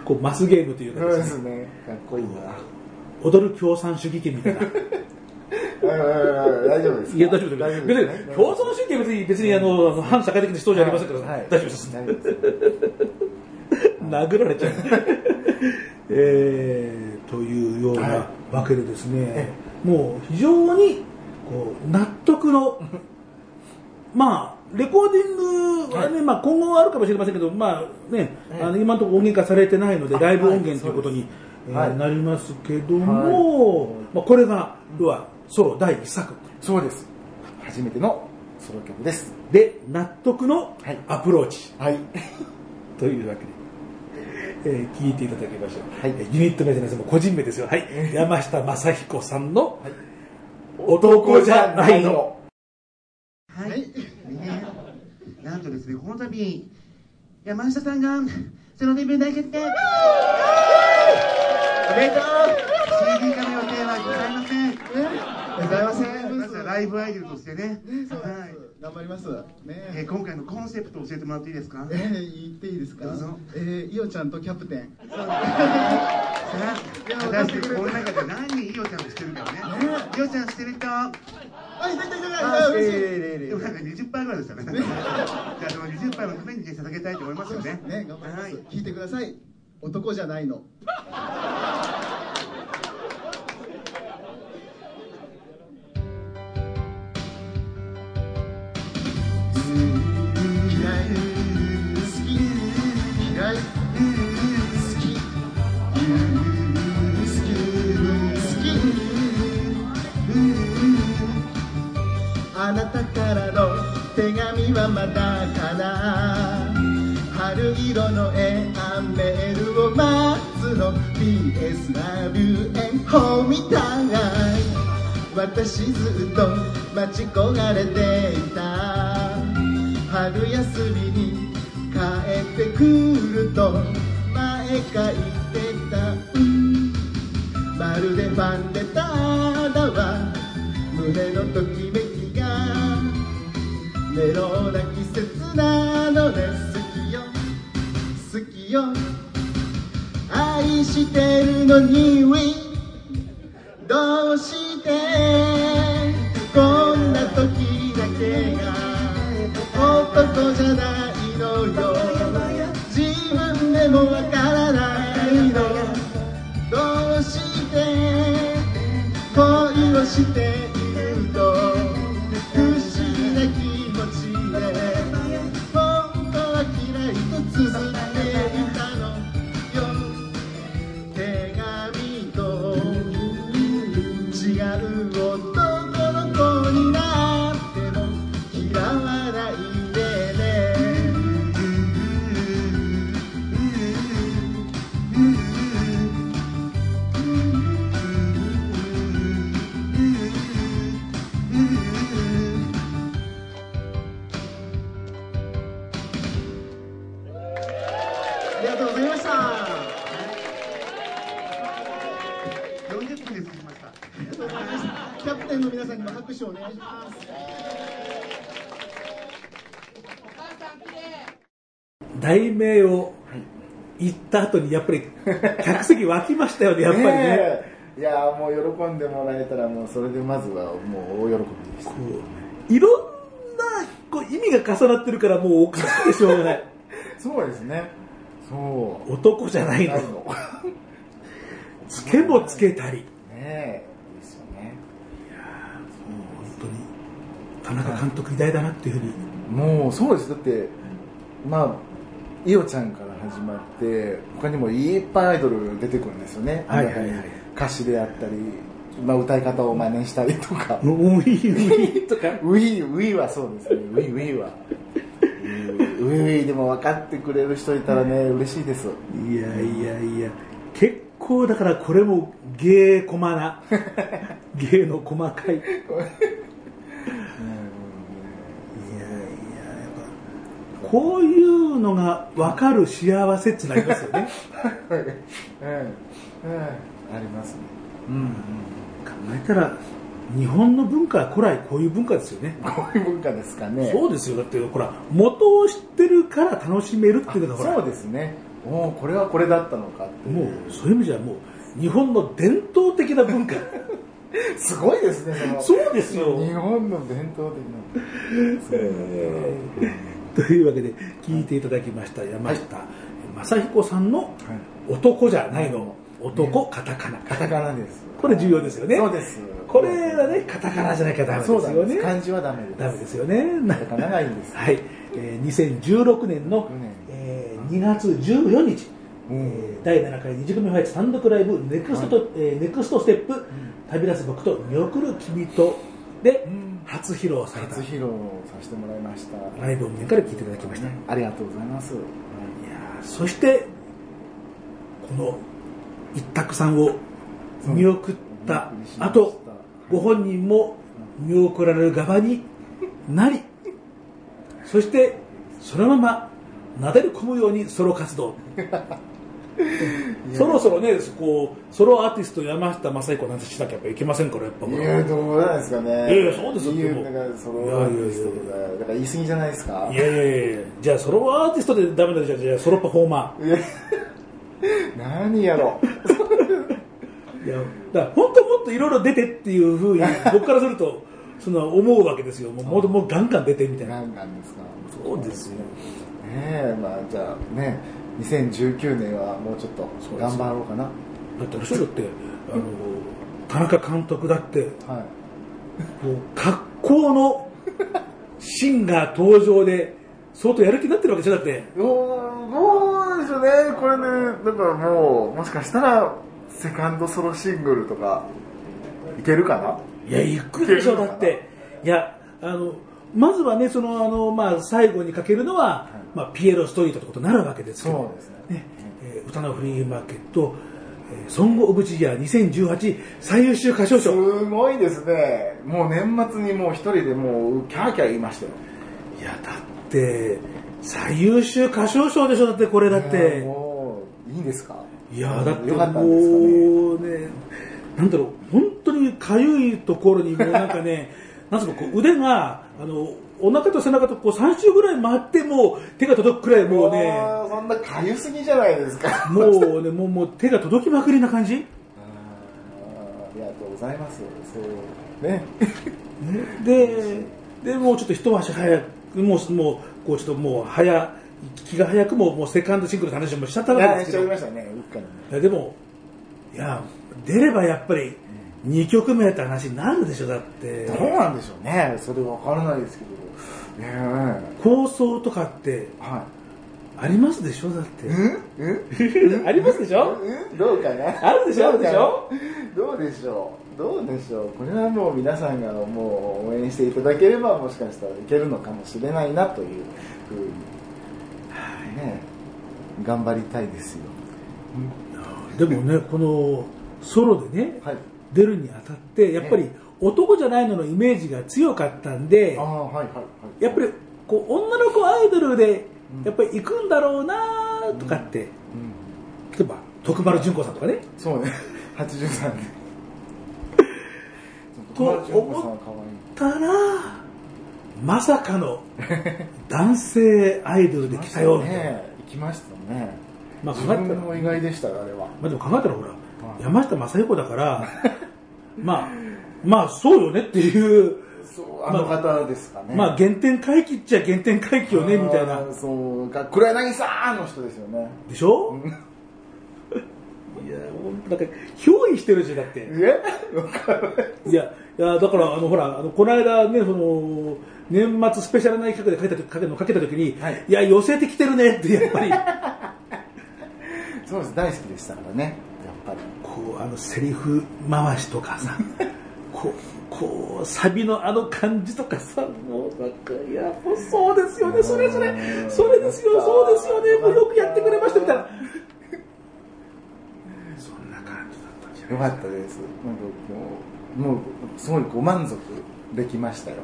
こう、マスゲームというかですね、ですねかっこいいな踊る共産主義権みたいな。大丈夫ですや、大丈夫です。別に、共産主義権は別に、別にあの、反社会的な思想じゃありませんから、はい大丈夫です。殴られちゃう。えー、というようなわけでですね、もう非常にこう納得の、まあ、レコーディングはね、まあ、今後はあるかもしれませんけど、まあね、あの今のところ音源化されてないので、ライブ音源ということに、えーはい。なりますけども、まあ、これが、要はソロ第一作。そうです。初めてのソロ曲です。で納得のはい。アプローチ。はい。というわけで、えー聞いていただきましょう。はいえーユニット名じゃないです個人名ですよ。はい。山下正彦さんの、男じゃないの。はい。ね、なんとですね、この度、山下さんが、そのデビュー大決定おめでとう !CD 化の予定はございません。ございませんまずはライブアイドルとしてね、そうはい頑張ります。ね。えー今回のコンセプトを教えてもらっていいですか？えー、言っていいですか？どうぞ。えー、イオちゃんとキャプテン。さあ、果たしてこの中で何人イオちゃんをしてるかね。イオちゃんしてる人？あいたいたいたいあた嬉しい。でもなんか20杯ぐらいでしたね。じゃあその20杯のために捧げたいと思いますよね。ね。頑張ります、はい。聞いてください。男じゃないのあなたからの手紙はまだかな。春色のエアメールを待つの。PS ラビューエンホーみたい。私ずっと待ち焦がれていた。春休みに帰ってくると前書いてた、うん。まるでファンレターだわ。胸のときめメロな季節なので好きよ。好きよ。愛してるのにどうして？こんな時だけが男じゃないのよ。自分でもわからないの。どうして？恋をして手をお願いします題名を言った後に、やっぱり、客席湧きましたよね、やっぱりね。ねえいやーもう喜んでもらえたらもうそれでまずはもう大喜びでしたこういろんなこう意味が重なってるから、もうおかしくてしょうがない。そうですねそう男じゃないのない。のつけもつけたり。ね田中監督偉大だなっていうふうに。もうそうです。だってまあイオちゃんから始まって他にもいっぱいアイドル出てくるんですよね、はいはいはい。歌詞であったり、まあ、歌い方を真似したりとか。ウィーウィーとか。ウィーウィーはそうですね。ウィーウィーは。ウィーウィーでも分かってくれる人いたらね嬉しいです。いやいやいや、結構だからこれも芸コマな。芸の細かい いやいややっぱこういうのが分かる幸せってなりますよね。うんうんありますねうん考えたら日本の文化は古来こうい。う文化ですよねこうい。う文化ですかねそうですよだってほら元を知ってるから楽しめるってい。うのがほらそうですねおおこれはこれだったのかってもうそうい。う意味じゃもう日本の伝統的な文化すごい。ですねそのそうですよ日本の伝統的なそう というわけで聞いていただきました山下正彦さんの「男じゃないの」男カタカナ。カタカナです。これ重要ですよね。そうです。これはねカタカナじゃなきゃダメですよね。漢字はダメです。ダメですよね。カタカナがいいんです。はい、えー2016年の、えー2月14日、えー第7回二次組ファイト単独ライブネクストと、えーネクストステップ、旅立つ僕と見送る君とで、初披露された。初披露させてもらいました。ライブを見から聞いていただきました、いやありがとうございます。ーそしてこの一択さんを見送った後ご本人も見送られる側になりそしてそのままなだれ込むようにソロ活動 そろそろねこうソロアーティスト山下正彦なんてしなきゃやっぱいけませんからやっぱ。いやどうなんですかね。いやいやそうですよ言うでも。だからそのアーティストとかだから言い過ぎじゃないですか。いやいやいやじゃあソロアーティストでダメだじゃあじゃあソロパフォーマいや。何やろ。ーいやだから本当もっといろいろ出てっていうふうに 僕からするとその思うわけですよ。もうもうもうガンガン出てみたいな。何なんですか。そうですよ。ねえまあじゃあね2019年はもうちょっと頑張ろうかな。だってあれでしってあの田中監督だってはい。もう格好のシンガー登場で相当やる気になってるわけでしょだって。どうどうでしょうね。これねだからもうもしかしたらセカンドソロシングルとかいけるかな？いや行くでしょだって。いやあのまずはねそのあの、まあ、最後にかけるのは、まあ、ピエロストリートってことになるわけですけどそうですね。えー歌のフリーマーケット、えーソング・オブ・ジ・イヤー2018最優秀歌唱賞。すごいですね。もう年末にもう一人でもうキャーキャー言いましたよ。いやだって最優秀歌唱賞でしょ。だってこれだって。もういいんですか？いやだってよかったんですかね。もうねなんだろう。本当にかゆいところにもうなんかね なんつうのこう腕があのお腹と背中とこう3周ぐらい回ってもう手が届くくらいもうねそんなかゆすぎじゃないですか。もうねもうもう手が届きまくりな感じ。ありがとうございますそうね。ででもうちょっと一足早くもうもうこうちょっともう早気が早くももうセカンドシングルの話もしちゃったいわけですけど。やしちゃいましたねうっかりいやでもいや出ればやっぱり2曲目って話になるでしょだって。どうなんでしょうね。それわからないですけど。ねえ。構想とかってはありますでしょだって。いうん？うん？ありますでしょ？うん？どうかな？あるでしょどうでしょ？どうでしょう？どうでしょう？これはもう皆さんがもう応援していただければもしかしたらいけるのかもしれないなというふうに、ね頑張りたいですよ。でもねこのソロでね、はい出るにあたってやっぱり男じゃないののイメージが強かったんでやっぱりこう女の子アイドルでやっぱり行くんだろうなとかって、うん。例えば徳丸純子さんとかね。そうね。83年と友達の子さんは可愛いたらまさかの 男性アイドルで来たよみたいな、ね行きましたね。まあ自分も意外でしたあれは。まあ、でも考えたらほら、山下正彦だから まあまあそうよねっていうそうあの方ですかね。まあ原点回帰っちゃ原点回帰よねみたいな。そうか黒柳さんの人ですよね。でしょ？いやなんか憑依してるしだって。え？いいやいやだからあのほらあのこの間ねその年末スペシャルな企画で書いた時かけのかけた時に、はい。い、や寄せてきてるねってやっぱり。そうです。大好きでしたからねこうあのセリフ回しとかさ こうこうサビのあの感じとかさもうなんかいやもうそうですよねそれそれそれですよそうですよねもうよくやってくれましたみたいな。そんなか。ったです。なんかこうもうすごいご満足できましたよ。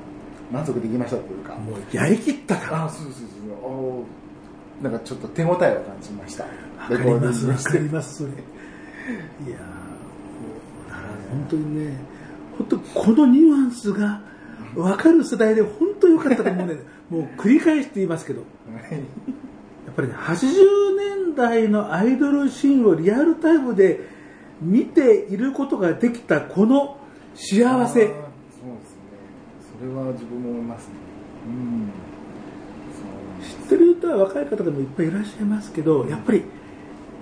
満足できましたというか。もうやりきったから。あそうそうそうなんかちょっと手応えを感じました。わかりますわかりますそれいやだから本当にね本当このニュアンスが分かる世代で本当良かったと思うね。もう繰り返して言いますけど。やっぱりね80年代のアイドルシーンをリアルタイムで見ていることができたこの幸せ。そうですね。それは自分も思いますね。うん。知ってる人は若い方でもいっぱいいらっしゃいますけどやっぱり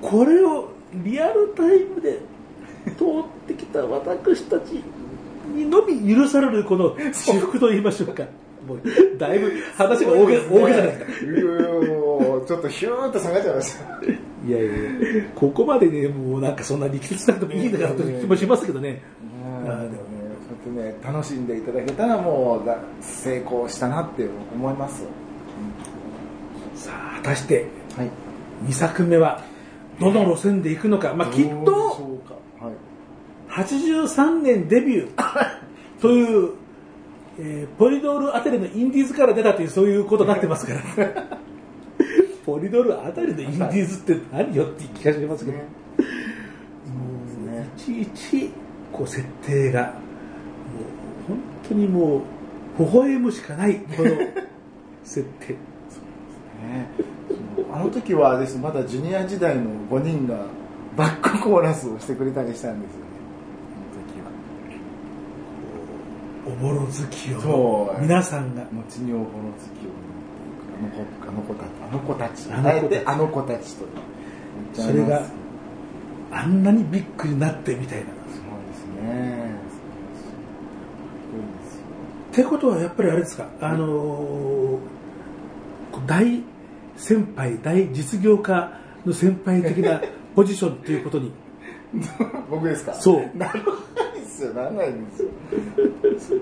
これをリアルタイムで通ってきた私たちにのみ許されるこの私服と言いましょうか。もうだいぶ話が大げ大げさですかいやもうちょっとヒューッと下がっちゃいました。いやいやここまでねもうなんかそんな力説なくてもいいんだからという気もしますけどね。うんでもね、そうやってね、楽しんでいただけたらもうだ成功したなって思います。さあ果たしてはい。2作目はどの路線で行くのか、まあ、きっとょうか。はい。83年デビュー。という、えーポリドールあたりのインディーズから出たというそういうことになってますから。ポリドールあたりのインディーズって何よって気がしますけど、ね。もういちいちこう設定がもう本当にもう微笑むしかないこの設定 ね。そのあの時はですまだジュニア時代の5人がバックコーラスをしてくれたりしたんですよね。おぼろ月そをう。皆さんが。あの時は。後におぼろ月をあの子あの子たちあの子たち。あの子たち。あえてあの子たちとそれがあんなにビッグになってみたいな。そうですね。す。ごいですよ。ってことはやっぱりあれですか、あのー大先輩、大実業家の先輩的なポジションということに、僕ですか？そう。ならないですよ。ならないですよ。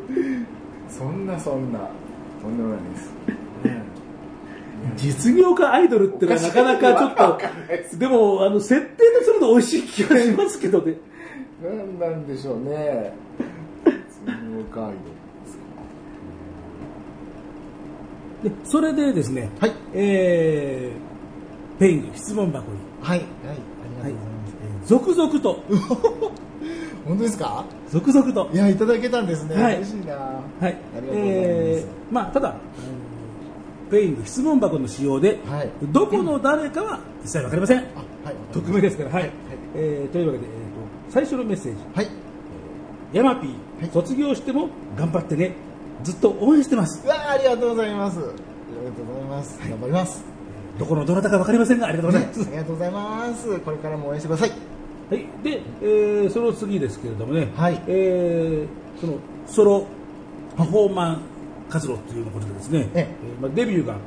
そんなそんな。とんでもないです、実業家アイドルってのはなかなかちょっと、でも、あの設定とすると美味しい気がしますけどね。何なんでしょうね。実業家アイドルですかでそれでですね、はい。えー、ペイング質問箱に、はい。はい。あはい。続々と、本当ですか？続々と。い、やいただけたんですね、はい。嬉しいな。はい。ありがとうございます、えーまあ、ただ、あのペイング質問箱の使用で、はい。どこの誰かは実際わかりません。あはい。匿名ですから、はい。えーというわけで、えーと、最初のメッセージ。はい。ヤマピー、はい。卒業しても頑張ってね。ずっと応援してます。うわありがとうございます。ありがとうございます、頑張ります。どこのどなたかわかりませんが、ありがとうございます。ありがとうございます。これからも応援してください。はい。で、えーその次ですけれどもね、はい。えーそのソロパフォーマン活動ということでですね、ええ。えーまあ、デビューがはい。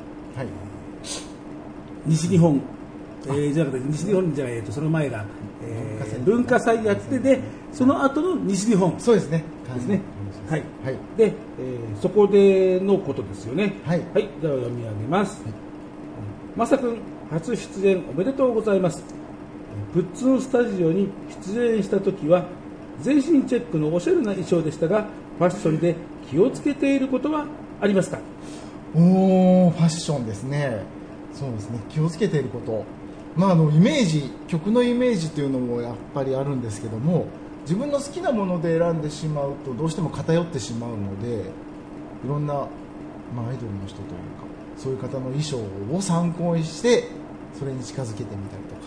西日本、えーじゃなくて西日本じゃない、えーとその前が、えー文化祭。やってで、その後の西日本。そうですね。ですね。はい。はいで、えーそこでのことですよね。はいはい。では読み上げます。まさくん、初出演おめでとうございます。プッツンスタジオに出演した時は、全身チェックのおしゃれな衣装でしたが、ファッションで気をつけていることはありますか？おーファッションですねそうですね気をつけていることまああのイメージ曲のイメージというのもやっぱりあるんですけども自分の好きなもので選んでしまうとどうしても偏ってしまうのでいろんな、まあ、アイドルの人というかそういう方の衣装を参考にしてそれに近づけてみたりとか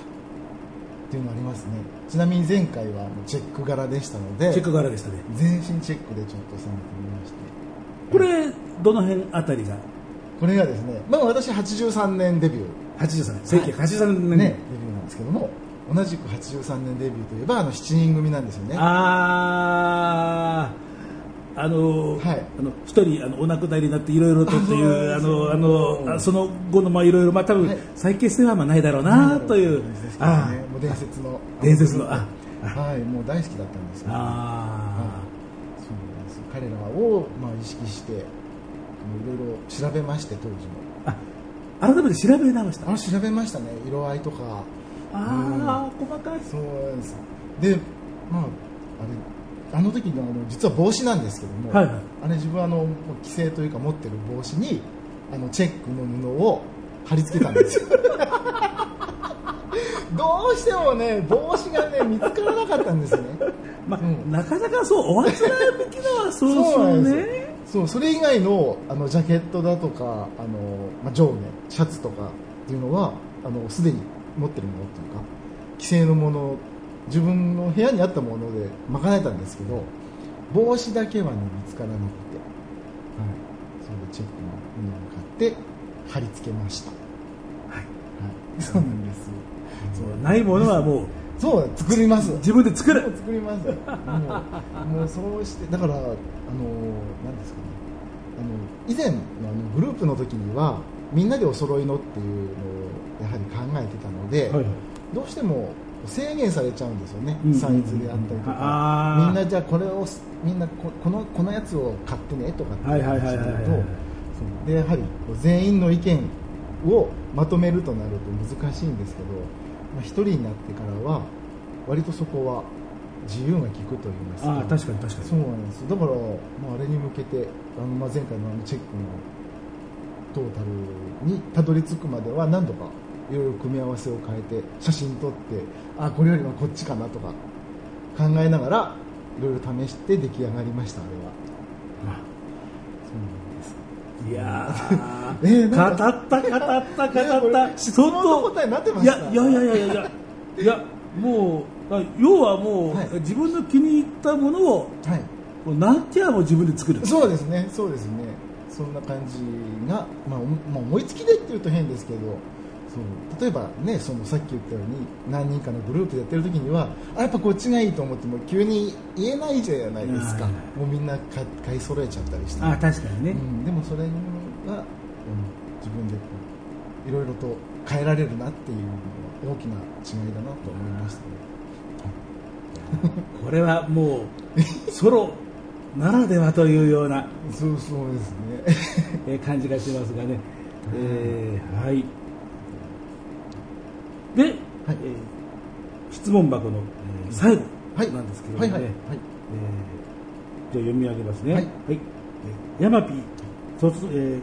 っていうのありますね。ちなみに前回はチェック柄でしたのでチェック柄でしたね。全身チェックでちょっと参考にまして。これ、どの辺あたりが？これがですね、まあ、私83年デビュー。83年、1983年。ね、デビューなんですけども同じく83年デビューといえばあの7人組なんですよね。あー。あの、はい。あの一人あのお亡くなりになっていろいろとというあのあのあその後のまあいろいろまあ多分、はい。再結成はまあないだろうなという、ですけどあね、もう伝説の。伝説のあはいもう大好きだったんですよ、あそうなんです彼らを、まあ、意識していろいろ調べまして当時も。ああ改めて調べ直した。あ調べましたね。色合いとかああ細かい。そうなんですでまああれあの時のあの実は帽子なんですけども、はいはい。あれ自分あの規制というか持ってる帽子にあのチェックの布を貼り付けたんですよ。どうしてもね帽子がね見つからなかったんですね。まあ、うん。なかなかそうおあつらきのはそうそうなんですよ。ね。そうそれ以外のあのジャケットだとかあの、まあ、上下シャツとかっていうのはあのすでに持ってるものっていうか既製のもの自分の部屋にあったもので賄えたんですけど帽子だけはね見つからなくて、はい、それでチェックの布を買って貼り付けました。はい、はい、そうなんです。そうないものはもうそう作ります。自分で作る。作ります。もうもうそうしてだからあの何ですかね。あの以前のあのグループの時にはみんなでお揃いのっていうのをやはり考えてたので、はい。はいどうしても制限されちゃうんですよね、うんサイズであったりとか。みんなじゃあこれをみんなここのこのやつを買ってねとかってはいはいはいはいはい。話になるとでやはり全員の意見をまとめるとなると難しいんですけど、まあ、一人になってからは割とそこは自由が利くと言いますか。確かに確かに。そうなんですだから、まあ、あれに向けてあの、まあ、前回のあのチェックのトータルにたどり着くまでは何度かいろいろ組み合わせを変えて写真撮ってあこれよりはこっちかなとか考えながらいろいろ試して出来上がりましたあれは。そうなんです。いや えーー、なんか語った語った語った。れ質問の答えになってました。いやいやいやいやいやいや もうあ要はもう、はい。自分の気に入ったものをはい。こうなんてやも自分で作る。そうですね、そうですね、そんな感じが、まあ、おまあ思いつきでっていうと変ですけど、そう。例えばね、そのさっき言ったように、何人かのグループでやってる時には、あやっぱこっちがいいと思っても、急に言えないじゃないですか、はい。もうみんな買買い揃えちゃったりして、あ確かにね、うん、でもそれが、うん、自分でいろいろと変えられるなっていうのは大きな違いだなと思いましたね。これはもうソロならではというようなそうそうですね。えー感じがしますがね、えーはいで、えー質問箱の、えー最後はい。なんですけれどもね、はいはい。はい。えーじゃあ読み上げますね。はい。えーヤマピー卒え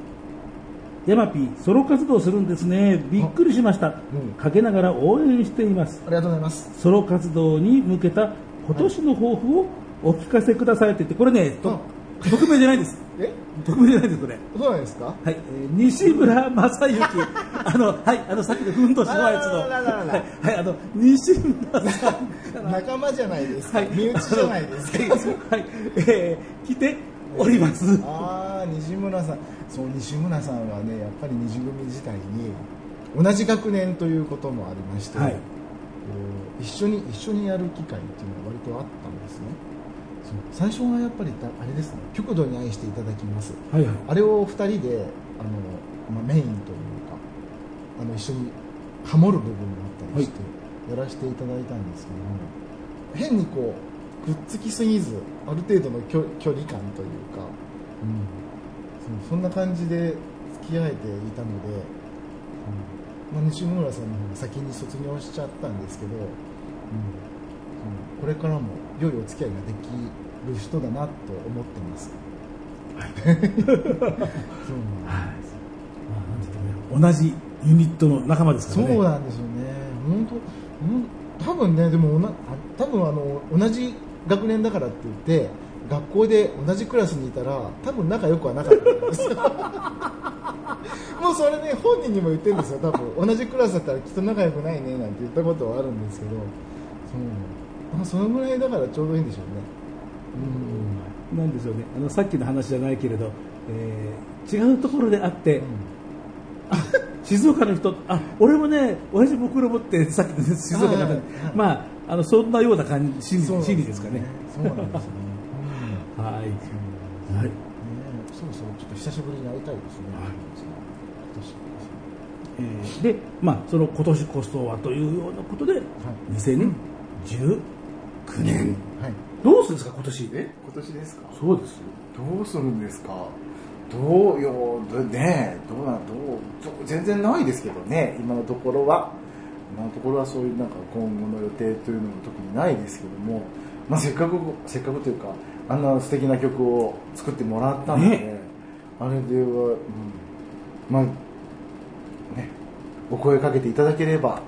ーヤマピーソロ活動するんですね。びっくりしました、うん。かけながら応援しています。ありがとうございます。ソロ活動に向けた今年の抱負をお聞かせくださいって言ってこれね、と匿名じゃないです。え、匿名じゃないですこれ。そうなんですか？はい、えー西村正幸、あの、はい、あの、さっきのふんどしのやつの、はい、はい、あの、西村さん仲間じゃないですか。はい。身内じゃないですか。はい、えー来ております。ああ西村さん。そう西村さんはねやっぱり二次組自体に同じ学年ということもありまして、はい。一緒に一緒にやる機会っていうのは割とあった最初はやっぱりたあれですね極度に愛していただきます。はいはい。あれを二人であの、まあ、メインというかあの一緒にハモる部分があったりして、やらせていただいたんですけども変にこうくっつきすぎずある程度の距距離感というか、うん、そうそんな感じで付き合えていたので、うん。まあ、西村さんの方が先に卒業しちゃったんですけど、うん。そうこれからも良いお付き合いができる人だなと思ってます。そうなんですはい。まあ、なんていうかね、同じユニットの仲間ですからね。そうなんですよね、本当、うん、多分ね、でもおなあ多分あの同じ学年だからって言って、学校で同じクラスにいたら、多分仲良くはなかったんですよ。もうそれね、本人にも言ってるんですよ、多分同じクラスだったらきっと仲良くないねなんて言ったことはあるんですけど、そうまあそのぐらいだからちょうどいいんでしょうね。うんなんでしょうね。あの、さっきの話じゃないけれど、えー違うところであって、あ静岡の人、あ俺もね、同じ袋持って、さっきの静岡の方に、はいはいまあ、あのそんなような感じ、心理心理ですかね。そうなんですよね。うんはい。はい。ねそうそう、ちょっと久しぶりに会いたいですね。えーで、まあ、その今年こそはというようなことで、2019年、はい。どうするんですか、今年？え？今年ですか？そうですよ。どうするんですか？どうよどねどうなどうどう全然ないですけどね今のところは。今のところはそういうなんか今後の予定というのも特にないですけども。まあ、せっかくせっかくというかあんな素敵な曲を作ってもらったので、ね。あれでは、うん、まあねお声かけていただければ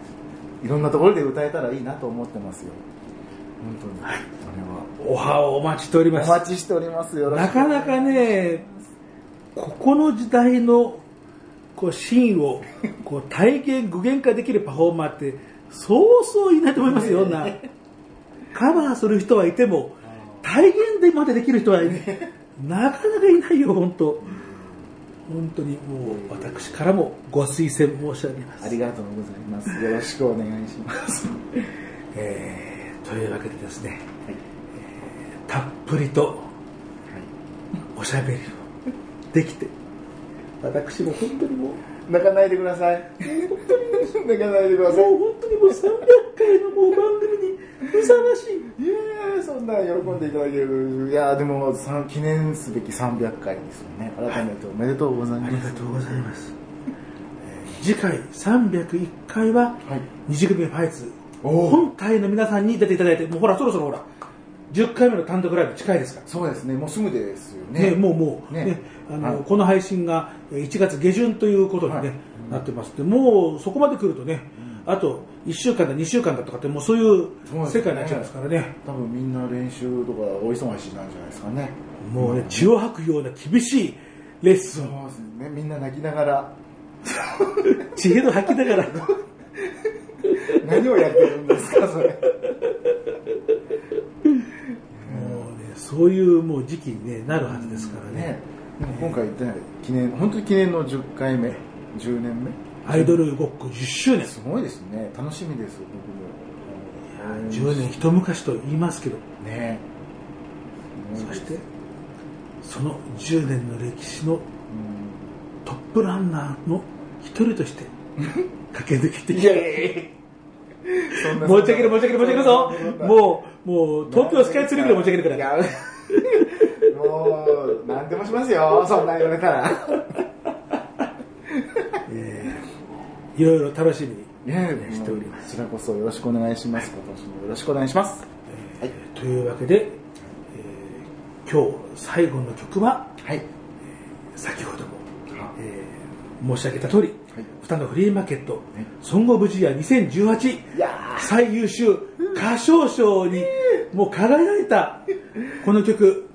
いろんなところで歌えたらいいなと思ってますよ本当に、おはをお待ちしております。お待ちしております。よろしく。なかなかねここの時代のこうシーンをこう体現具現化できるパフォーマーってそうそういないと思いますよ。なカバーする人はいても体現でまでできる人はいない。なかなかいないよ本当。本当にもう私からもご推薦申し上げます。ありがとうございます。よろしくお願いします。えーというわけでですね、えーたっぷりとおしゃべりをできて私も本当にもう泣かないでください。泣かないでくださいもう本当にもう300回のもう番組にふさわしい。いやーそんな喜んでいただける。いやーでもさ記念すべき300回ですよね。改めておめでとうございあます、りがとうございます、えー次回301回ははい。二次組ファイツおー本体の皆さんに出ていただいてもうほらそろそろほら10回目の単独ライブ近いですから。そうですね。もうすぐですよね。ね、もうもう、ね。ねあのはい。この配信がえー1月下旬ということに、ねはい。なってます。でもうそこまで来るとね、あと1週間だ2週間だとかってもうそういう世界になっちゃいますからね。多分みんな練習とかお忙しいなんじゃないですかね。もうね血を吐くような厳しいレッスそうンですね。みんな泣きながら。血へど吐きながら何をやってるんですかそれ。もうねそういうもう時期に、ね、なるはずですからね。ね。でも今回ね記念本当に記念の10回目10年目？アイドルごっこ10周年。すごいですね。楽しみです僕も。10年一昔と言いますけど。ね。そしてその10年の歴史のうん。トップランナーの一人として駆け抜けてきいやいやいや。そんな持ち上げる持ち上げる持ち上げるぞ。もうもう東京スカイツリーぐらい持ち上げるから。いやもう何でもしますよ。そんなん言われたら。いろいろ楽しみに。ねしておりますこちらこそよろしくお願いします。今年もよろしくお願いします。はい。というわけで、えー今日最後の曲ははい。先ほども、えー申し上げた通り、はい双のフリーマーケット、ソングオブジア2018いや最優秀。歌唱賞にもう輝いた。この曲、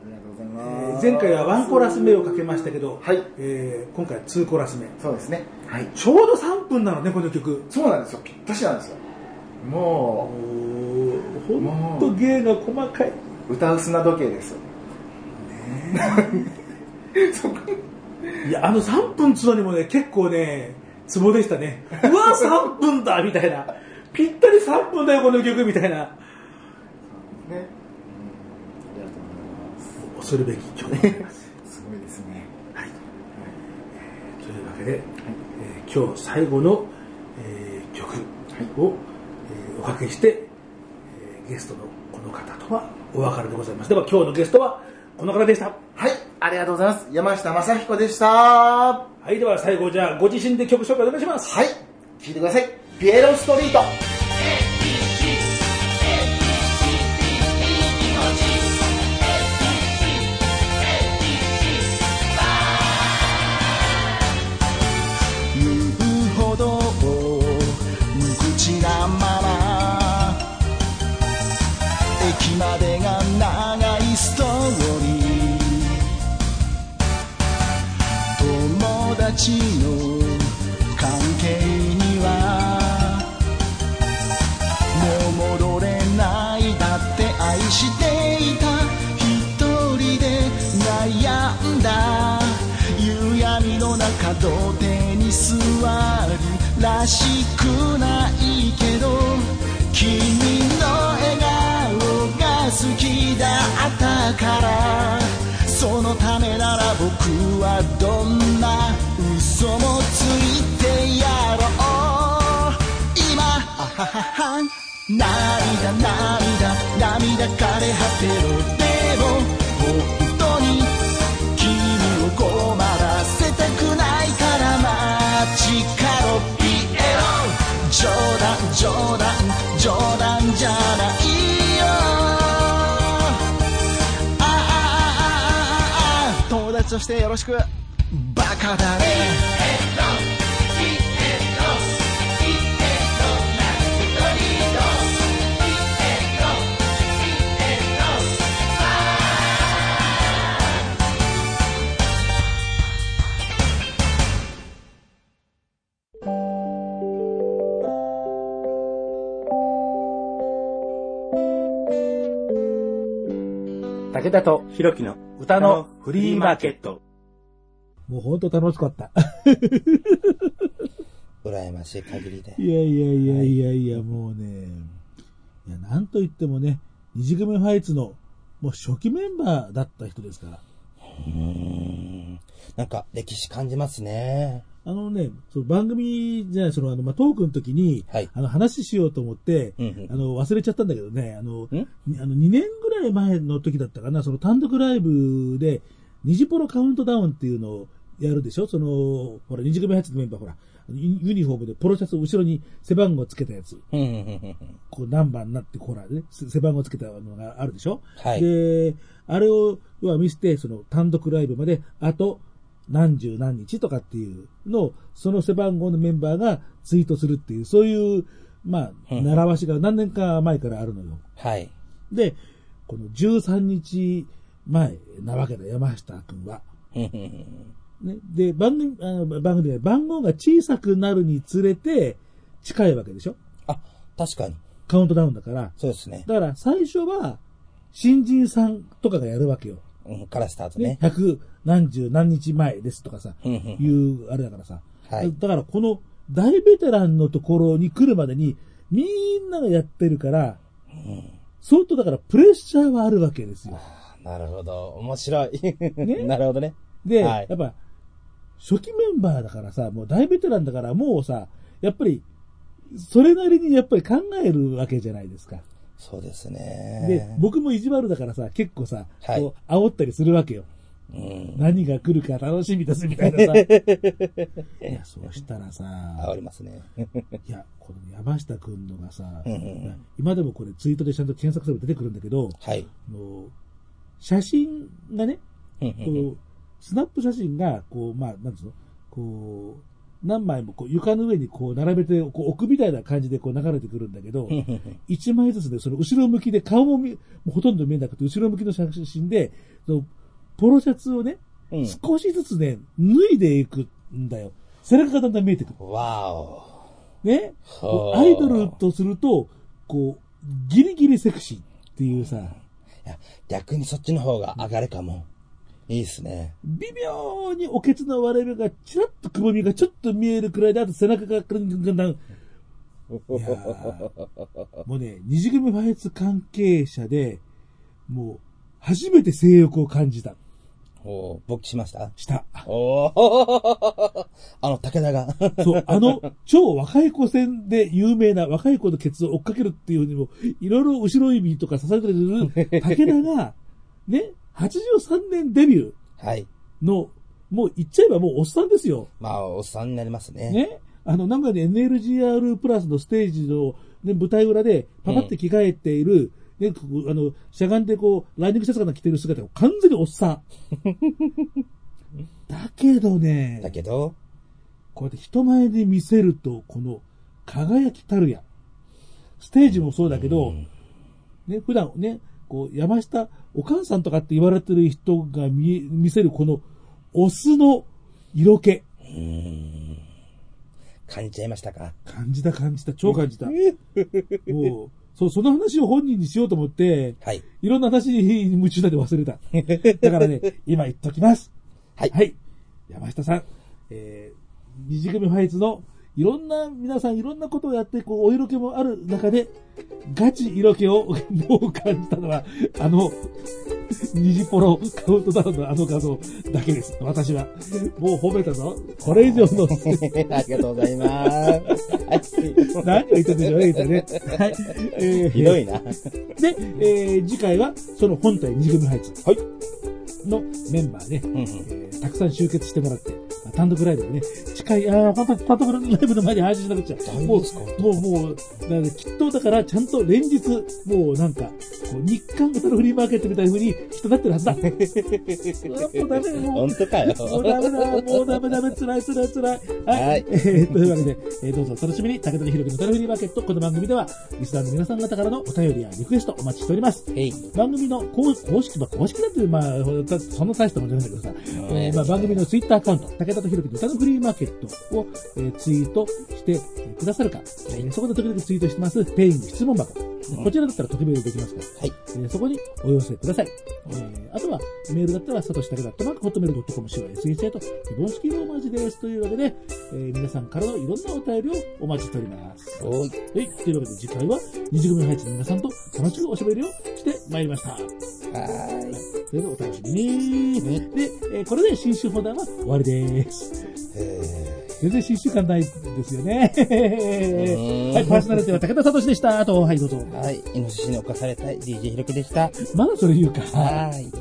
前回はワンコーラス目をかけましたけど、はい。えー今回はツーコーラス目。そうですね。はい。ちょうど3分なのねこの曲。そうなんですよ。ぴったしなんですよ。も本当芸が細かい。う歌う砂時計です いやあの3分つのにもね結構ねツボでしたね。うわ3分だみたいな。ぴったり3分だよこの曲みたいな。ね、うん、ありがとうございます恐るべき曲。でございますすごい。ですねというわけで、えー今日最後の、えー曲を、えーおかけして、えーゲストのこの方とはお別れでございます。では今日のゲストはこの方でした。はい。ありがとうございます。山下正彦でした。ははいでは最後じゃあご自身で曲紹介お願いします。い。聞いてください。ピエロストリート友達の関係にはもう戻れないだって愛していた一人で悩んだ夕闇の中土手に座るらしくないけど君の笑顔が好きだったから。そのためなら僕はどんな嘘もついてやろう。今あははは涙涙涙枯れ果てろ。でも本当に君を困らせたくないからマジカロピエロ冗談冗談冗談じゃない。そしてよろしく。バカだね。田とひろきの歌のフリーマーケット。もうほんと楽しかった。羨ましい限りで。いやいやいやいやいや、もうね、いや、なんと言ってもね、二次組ファイツの、もう初期メンバーだった人ですから。うーん。なんか歴史感じますね。あのね、その番組じゃない、その、あの、まあ、トークの時に、はい。あの、話しようと思って、うんうん。あの、忘れちゃったんだけどね、あの、あの、2年ぐらい前の時だったかな、その単独ライブで、ニジポロカウントダウンっていうのをやるでしょ？その、ほら、二次組入ってたメンバー、ほら、ユユニフォームでポロシャツを後ろに背番号つけたやつ。こう何番になって、ほらね、せ背番号つけたのがあるでしょ？はい。で、あれを、要は見せて、その単独ライブまで、あと何十何日とかっていうのを、その背番号のメンバーがツイートするっていう、そういう、まあ、うん習わしが何年か前からあるのよ。はい。で、この13日前なわけだ、山下くんは。ね、で、番組、あの番組で番号が小さくなるにつれて近いわけでしょ？あ、確かに。カウントダウンだから。そうですね。だから最初は、新人さんとかがやるわけよ。うん、からスタートねね。。百何十何日前ですとかさ、うんうんいう、あれだからさ。はいだからこの大ベテランのところに来るまでに、みんながやってるから、相当だからプレッシャーはあるわけですよ。なるほど。面白い。ね？なるほどね。で、はいやっぱ、初期メンバーだからさ、もう大ベテランだからもうさ、やっぱり、それなりにやっぱり考えるわけじゃないですか。そうですでね。、僕も意地悪だからさ、結構さ、はいこう煽ったりするわけよ。うん。何が来るか楽しみですみたいなさ。いや、そうしたらさ、煽りますね。いや、この山下くんのがさ、うんうんうん今でもこれツイートでちゃんと検索すれば出てくるんだけど、はい。あの写真がね、うんうんうんこう、スナップ写真が、こう、まあ、なんつうの？こう、何枚もこう床の上にこう並べてこう置くみたいな感じでこう流れてくるんだけど、一枚ずつでその後ろ向きで顔も見もうほとんど見えなくて、後ろ向きの写真で、そのポロシャツをね、うん少しずつね、脱いでいくんだよ。背中がだんだん見えてくる。わお。ね？アイドルとすると、こう、ギリギリセクシーっていうさ、いや、逆にそっちの方が上がるかも。いいですね。微妙におけつの割れ目がちらっとくぼみがちょっと見えるくらいで、あと背中がぐんぐんぐんぐん。もうね、二次組ファイツ関係者で、もう、初めて性欲を感じた。お勃起しました？した。おーあの、武田が。そう、あの、超若い子戦で有名な若い子のケツを追っかけるっていうにも、いろいろ後ろ指とか刺されてる武田が、ね、83年デビュはい。ーの、もう言っちゃえばもうおっさんですよ。まあ、おっさんになりますね。ね。あの、なんかね、NLGR プラスのステージの、ね、舞台裏で、パパって着替えている、ね、ここあの、しゃがんでこう、ランニングシャツかな着てる姿が完全におっさん。だけどね、だけど、こうやって人前で見せると、この、輝きたるや。ステージもそうだけど、ね、普段ね、こう、山下、お母さんとかって言われてる人が見え、見せるこの、オスの色気。感じちゃいましたか？感じた感じた、超感じた。もう、そう、その話を本人にしようと思って、はい。いろんな話に夢中だで忘れた。だからね、今言っときます。はいはい。山下さん、えー、二次組ファイツの、いろんな、皆さんいろんなことをやって、こう、お色気もある中で、ガチ色気を もう感じたのは、あの、虹ポロカウントダウンのあの画像だけです。私は。もう褒めたぞ。これ以上の、ありがとうございます。はい。何を言ってんでしょうね、言ってね。はい。えーひどいな。で、えー次回は、その本体二次組配置。はい。のメンバーね、うんうんえーたくさん集結してもらって、単独ライブでね、近い、ああ、単独ライブの前に配信しなくちゃ。もう、もう、もう、だからきっとだから、ちゃんと連日、もうなんか、こう、日韓歌のフリーマーケットみたいな風に人なってるはずだ。もうダメ、もう。本当かよ。もうダメだ、もうダメダメ、辛い辛い辛い。はい。はいえーというわけで、えーどうぞお楽しみに、武田ひろきの歌のフリーマーケット、この番組では、リスナーの皆さん方からのお便りやリクエストお待ちしております。番組の公公式、まあ、公式だって、まあ、たそんな大したもんじゃないんだけどさ、えーまあ、番組のツイッターアカウント、武田とひろきの歌のフリーマーケットを、えーツイートして、えーくださるか、えーそこで時々ツイートしてます、ペイング質問箱。こちらだったら匿名でできますから、はい。えーそこにお寄せください。えーあとは、メールだったら、さとしだけだったマーク、ホットメールドットコム、シワ SHA と、希望式ローマ字です。というわけで、えー皆さんからのいろんなお便りをお待ちしております。はい。というわけで次回は、二次組配置の皆さんと楽しくおしゃべりをしてまいりました。はーい。それではお楽しみに。で、えーこれで新春放談は終わりです。全然新春感ないですよね。はい、パーソナリティは武田聡でした。あと、はい、どうぞ。はい。イノシシに侵されたい DJ ひろきでした。まだそれ言うか。はーい。